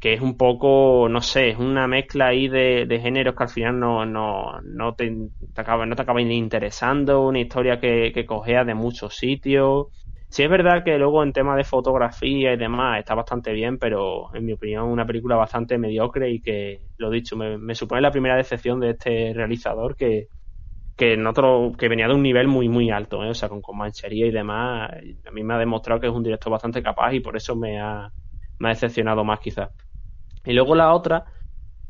que es un poco, no sé, es una mezcla ahí de, géneros que al final no, no, no te, te acaba, no te acaba ni interesando, una historia que, que cogea de muchos sitios. Sí es verdad que luego en tema de fotografía y demás está bastante bien, pero en mi opinión una película bastante mediocre y que, lo dicho, me, supone la primera decepción de este realizador que, que en otro, que venía de un nivel muy muy alto, ¿eh? o sea, con Comanchería y demás, a mí me ha demostrado que es un director bastante capaz y por eso me ha, me ha decepcionado más quizás. Y luego la otra,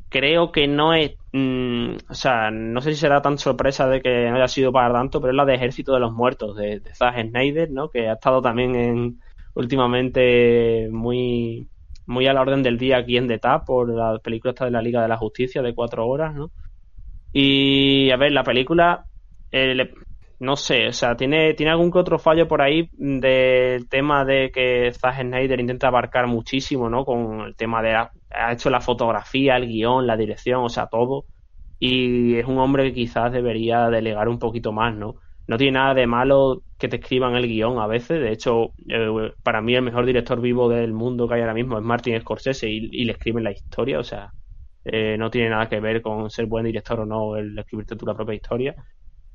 creo que no es, mm, o sea, no sé si será tan sorpresa de que no haya sido para tanto, pero es la de Ejército de los Muertos, de, de Zack Snyder, ¿no? Que ha estado también en, últimamente muy, muy a la orden del día aquí en The Tap por la película esta de la Liga de la Justicia de cuatro horas, ¿no? Y a ver, la película, eh, no sé, o sea, tiene, tiene algún que otro fallo por ahí del tema de que Zack Snyder intenta abarcar muchísimo, ¿no? Con el tema de, ha, hecho la fotografía, el guion, la dirección, o sea, todo. Y es un hombre que quizás debería delegar un poquito más, ¿no? No tiene nada de malo que te escriban el guion a veces. De hecho, eh, para mí el mejor director vivo del mundo que hay ahora mismo es Martin Scorsese y, y le escriben la historia, o sea, eh, no tiene nada que ver con ser buen director o no el escribirte tú la propia historia.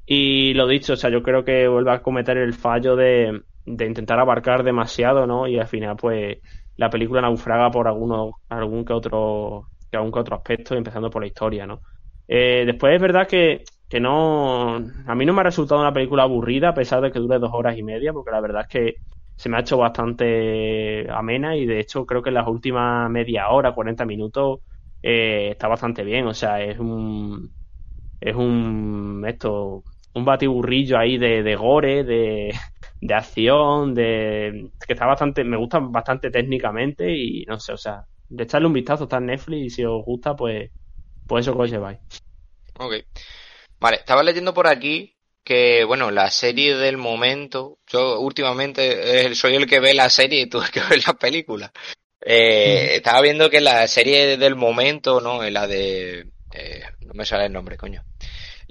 Y lo dicho, o sea, yo creo que vuelve a cometer el fallo de, de intentar abarcar demasiado, ¿no? Y al final, pues, la película naufraga por alguno, algún que otro, que algún que otro aspecto, empezando por la historia, ¿no? Eh, después es verdad que, que no, a mí no me ha resultado una película aburrida a pesar de que dure dos horas y media, porque la verdad es que se me ha hecho bastante amena y de hecho creo que en las últimas media hora, 40 minutos, eh, está bastante bien, o sea, es un, es un, esto, un batiburrillo ahí de, de gore, de, de acción, de, que está bastante, me gusta bastante técnicamente y no sé, o sea, de echarle un vistazo, está en Netflix y si os gusta, pues, pues eso que os lleváis. Ok. Vale, estaba leyendo por aquí que, bueno, la serie del momento, yo últimamente eh, soy el que ve la serie y tú el que ves la película. Eh, Estaba viendo que la serie del momento, ¿no? La de... eh, no me sale el nombre, coño.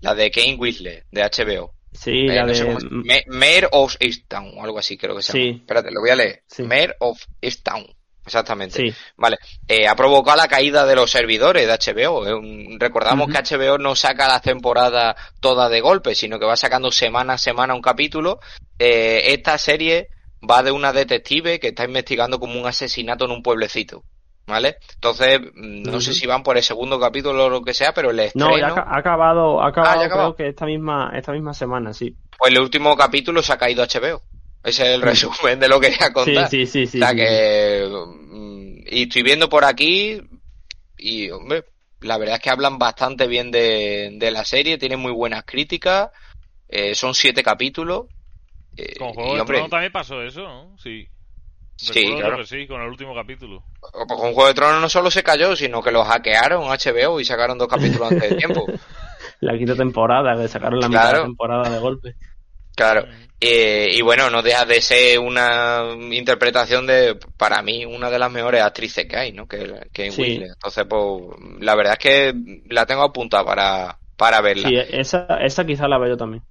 La de Kane Whistler, de HBO. Sí, Eh, la no de... Mayor of Easttown, o algo así creo que se llama. Sí. Espérate, lo voy a leer. Sí. Mayor of Easttown. Exactamente. Sí, Vale, eh, ha provocado la caída de los servidores de HBO. Eh, recordamos que HBO no saca las temporadas todas de golpe, sino que va sacando semana a semana un capítulo. Eh, esta serie va de una detective que está investigando como un asesinato en un pueblecito. ¿Vale? Entonces, mm, no sé si van por el segundo capítulo o lo que sea, pero el estreno, No, ya ha, ca- ha acabado, ha acabado, Ah, ya ha acabado. creo que esta misma, esta misma semana, sí. pues el último capítulo se ha caído HBO. Ese es el resumen de lo que quería Sí, contar. sí, sí, sí. o sea sí, que... mm, Y estoy viendo por aquí y, hombre, la verdad es que hablan bastante bien de, de la serie, tienen muy buenas críticas, eh, son siete capítulos. eh, Con y, Juego de hombre, Tronos también pasó eso, ¿no? Sí. sí, claro. que sí, con el último capítulo. Con Juego de Tronos no solo se cayó, sino que lo hackearon HBO y sacaron dos capítulos antes de tiempo. La quinta temporada, que sacaron la mitad de Claro. la temporada de golpe. Claro. Eh, y bueno, no deja de ser una interpretación de, para mí, una de las mejores actrices que hay, ¿no? Que, que Sí. Whistler. Entonces, pues, la verdad es que la tengo apuntada para, para verla. Sí, esa, esa quizá la veo yo también.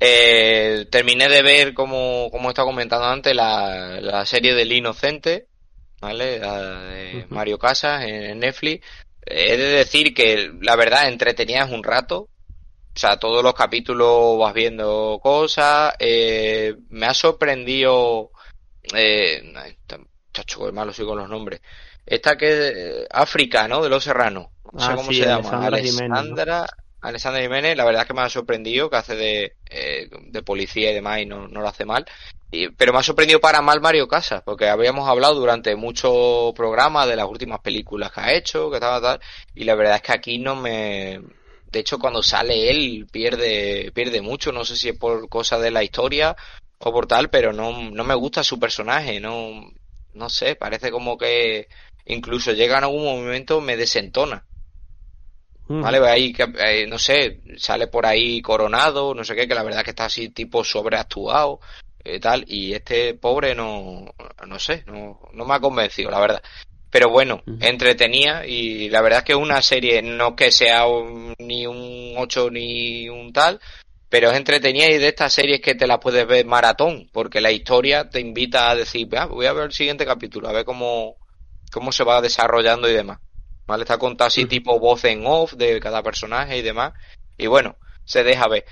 Eh, terminé de ver, como, como he estado comentando antes, la, la serie del Inocente, ¿vale? De Ujú. Mario Casas en, Netflix. Eh, He de decir que la verdad entretenías un rato. O sea, todos los capítulos vas viendo cosas. Eh, me ha sorprendido. Eh, chacho, qué malo soy con los nombres. Esta que es eh, África, ¿no? De los Serranos. No sé Ah, cómo sí, se llama. Alessandra Jiménez, Alessandra Jiménez, la verdad es que me ha sorprendido, que hace de, eh, de policía y demás y no, no lo hace mal. Y- pero me ha sorprendido para mal Mario Casas, porque habíamos hablado durante muchos programas de las últimas películas que ha hecho, que tal, tal, y la verdad es que aquí no me... De hecho, cuando sale él pierde, pierde mucho, no sé si es por cosa de la historia o por tal, pero no, no me gusta su personaje, no, no sé, parece como que incluso llega en algún momento me desentona. ¿Vale? Ahí que, eh, no sé, sale por ahí coronado, no sé qué, que la verdad que está así tipo sobreactuado, eh, tal, y este pobre no, no sé, no, no me ha convencido, la verdad. Pero bueno, entretenía y la verdad es que es una serie, no que sea un- ni un 8 ni un tal, pero es entretenida y de estas series que te las puedes ver maratón, porque la historia te invita a decir, "Ah, voy a ver el siguiente capítulo, a ver cómo, cómo se va desarrollando y demás. ¿Vale? Está contado así tipo voz en off de cada personaje y demás. Y bueno, se deja ver.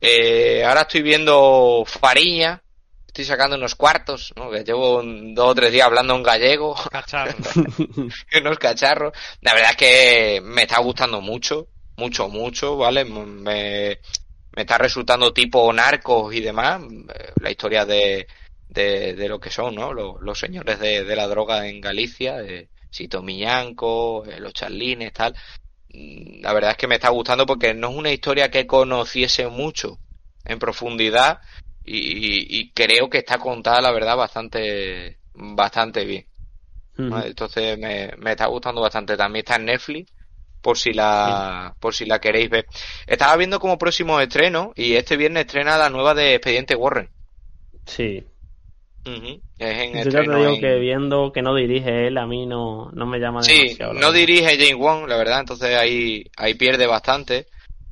Eh, ahora estoy viendo Fariña. Estoy sacando unos cuartos, ¿no? Que llevo un- dos o tres días hablando en gallego. Cacharro. unos cacharros. La verdad es que me está gustando mucho. Mucho, mucho, ¿vale? Me, me está resultando tipo narcos y demás. eh, La historia de, de, de lo que son, ¿no? Los, los señores de, de la droga en Galicia. De Sito Miñanco, eh, los charlines, tal. Mm, La verdad es que me está gustando porque no es una historia que conociese mucho en profundidad y, y- y creo que está contada, la verdad, bastante, bastante bien. Entonces me, me está gustando bastante. También está en Netflix, por si la, por si la queréis ver. Estaba viendo como próximo estreno y este viernes estrena la nueva de Expediente Warren. Sí. Ujú. Es en Yo ya te digo en- que viendo que no dirige él, a mí no, no me llama Sí, demasiado. la no verdad. dirige James Wong, la verdad, entonces ahí, ahí pierde bastante.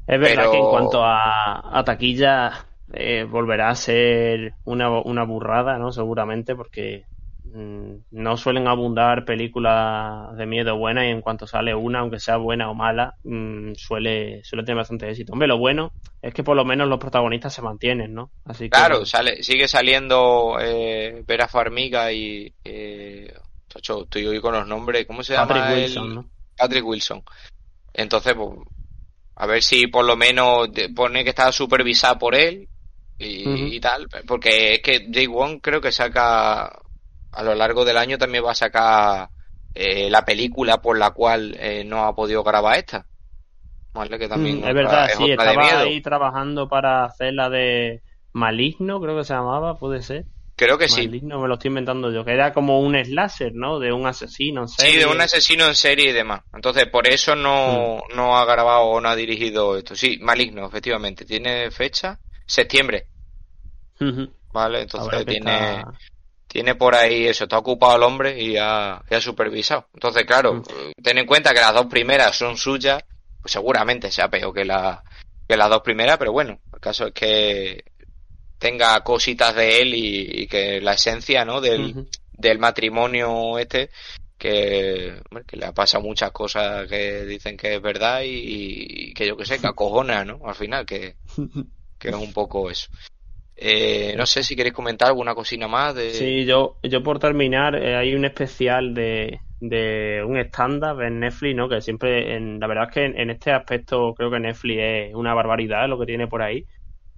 Es verdad pero- que en cuanto a, a taquilla eh, volverá a ser una, una burrada, ¿no? Seguramente, porque no suelen abundar películas de miedo buenas y en cuanto sale una, aunque sea buena o mala, mm, suele, suele tener bastante éxito. Hombre, lo bueno es que por lo menos los protagonistas se mantienen, ¿no? Así que Claro, sale, sigue saliendo eh, Vera Farmiga y... Eh, estoy hoy con los nombres, ¿cómo se Patrick llama? el- Wilson, ¿no? Patrick Wilson. Entonces, pues, a ver si por lo menos pone que está supervisada por él y, y tal, porque es que Jay Wong creo que saca a lo largo del año también va a sacar eh, la película por la cual eh, no ha podido grabar esta. ¿Vale? Que también Mm, es verdad, es sí, estaba ahí trabajando para hacer la de Maligno, creo que se llamaba, puede ser. Creo que sí. Maligno me lo estoy inventando yo, que era como un slasher, ¿no? De un asesino, en Sí, serie. de un asesino en serie y demás. Entonces, por eso no, Mm. no ha grabado o no ha dirigido esto. Sí, maligno, efectivamente. Tiene fecha septiembre. ¿vale? Entonces tiene, tiene por ahí eso, está ocupado el hombre y ha, y ha supervisado. Entonces, claro, Mm. ten en cuenta que las dos primeras son suyas, pues seguramente sea peor que, la, que las dos primeras, pero bueno, el caso es que tenga cositas de él y, y que la esencia, ¿no? Del, del matrimonio este, que, que le ha pasado muchas cosas que dicen que es verdad y, y que yo que sé, que acojona, ¿no? Al final, que, que es un poco eso. Eh, no sé si queréis comentar alguna cosina más. De... Sí, yo, yo por terminar, eh, hay un especial de, de un estándar en Netflix, ¿no? Que siempre, en, la verdad es que en, este aspecto creo que Netflix es una barbaridad lo que tiene por ahí.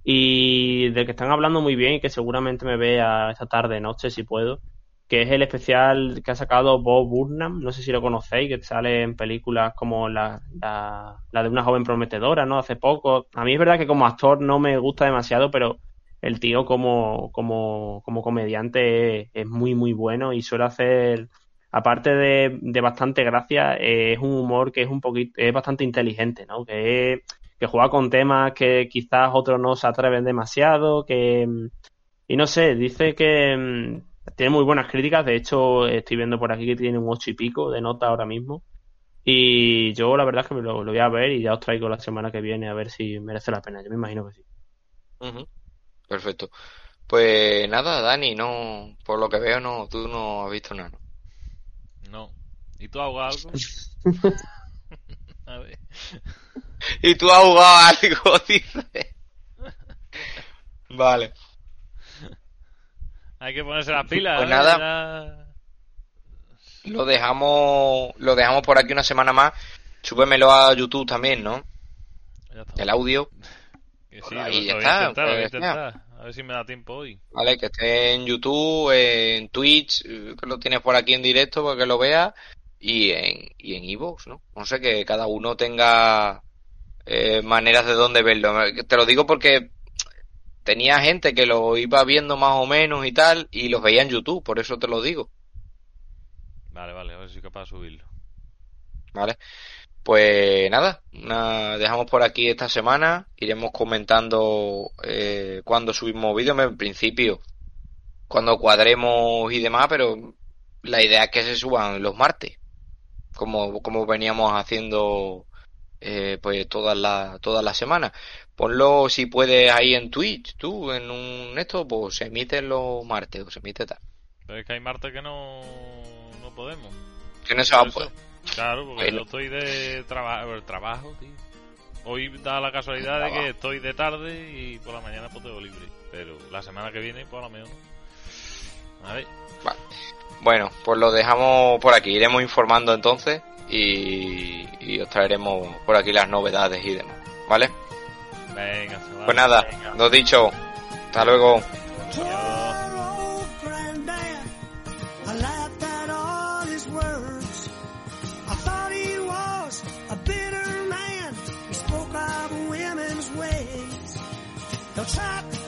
Y del que están hablando muy bien y que seguramente me vea esta tarde, noche, si puedo, que es el especial que ha sacado Bob Burnham, no sé si lo conocéis, que sale en películas como la, la, la de una joven prometedora, ¿no? Hace poco. A mí es verdad que como actor no me gusta demasiado, pero el tío como, como, como comediante es, muy, muy bueno y suele hacer, aparte de, de bastante gracia, es un humor que es un poquito, es bastante inteligente, ¿no? Que, que juega con temas que quizás otros no se atreven demasiado, que, y no sé, dice que tiene muy buenas críticas, de hecho estoy viendo por aquí que tiene un ocho y pico de nota ahora mismo. Y yo la verdad es que lo, lo voy a ver y ya os traigo la semana que viene a ver si merece la pena. Yo me imagino que sí. Perfecto. Pues nada, Dani, no, por lo que veo, no, tú no has visto nada. ¿no? No. ¿Y tú has jugado algo? A ver. Y tú has jugado algo, dice. Vale. Hay que ponerse las pilas. Pues ¿eh? nada. Lo dejamos, lo dejamos por aquí una semana más. Súbemelo a YouTube también, ¿no? Ya, ya está. El audio, Que sí, ahí lo, lo voy está, a ver si me da tiempo hoy. ¿vale? Que esté en YouTube, en Twitch, eh, que lo tienes por aquí en directo para que lo veas, y en, y en iVoox, ¿no? No sé, que cada uno tenga eh, maneras de dónde verlo. Te lo digo porque tenía gente que lo iba viendo más o menos y tal, y los veía en YouTube, por eso te lo digo, Vale, vale, a ver si soy capaz de subirlo. ¿vale? Pues nada, una- dejamos por aquí esta semana, iremos comentando eh, cuando subimos vídeos, en principio, cuando cuadremos y demás, pero la idea es que se suban los martes, como, como veníamos haciendo eh, pues todas las todas las semanas. Ponlo si puedes ahí en Twitch, tú, en un esto, pues se emiten los martes o se emite tal. Pero es que hay martes que no, no podemos. Que no se va a poder. Claro, porque Bueno. yo estoy de traba- trabajo, tío. Hoy da la casualidad de que estoy de tarde y por la mañana pues tengo libre. Pero la semana que viene, pues a lo mejor no. A ver. Vale. Bueno, pues lo dejamos por aquí. Iremos informando entonces y, y os traeremos por aquí las novedades y demás. ¿Vale? Venga, chaval. Pues nada, lo dicho. Hasta luego. They'll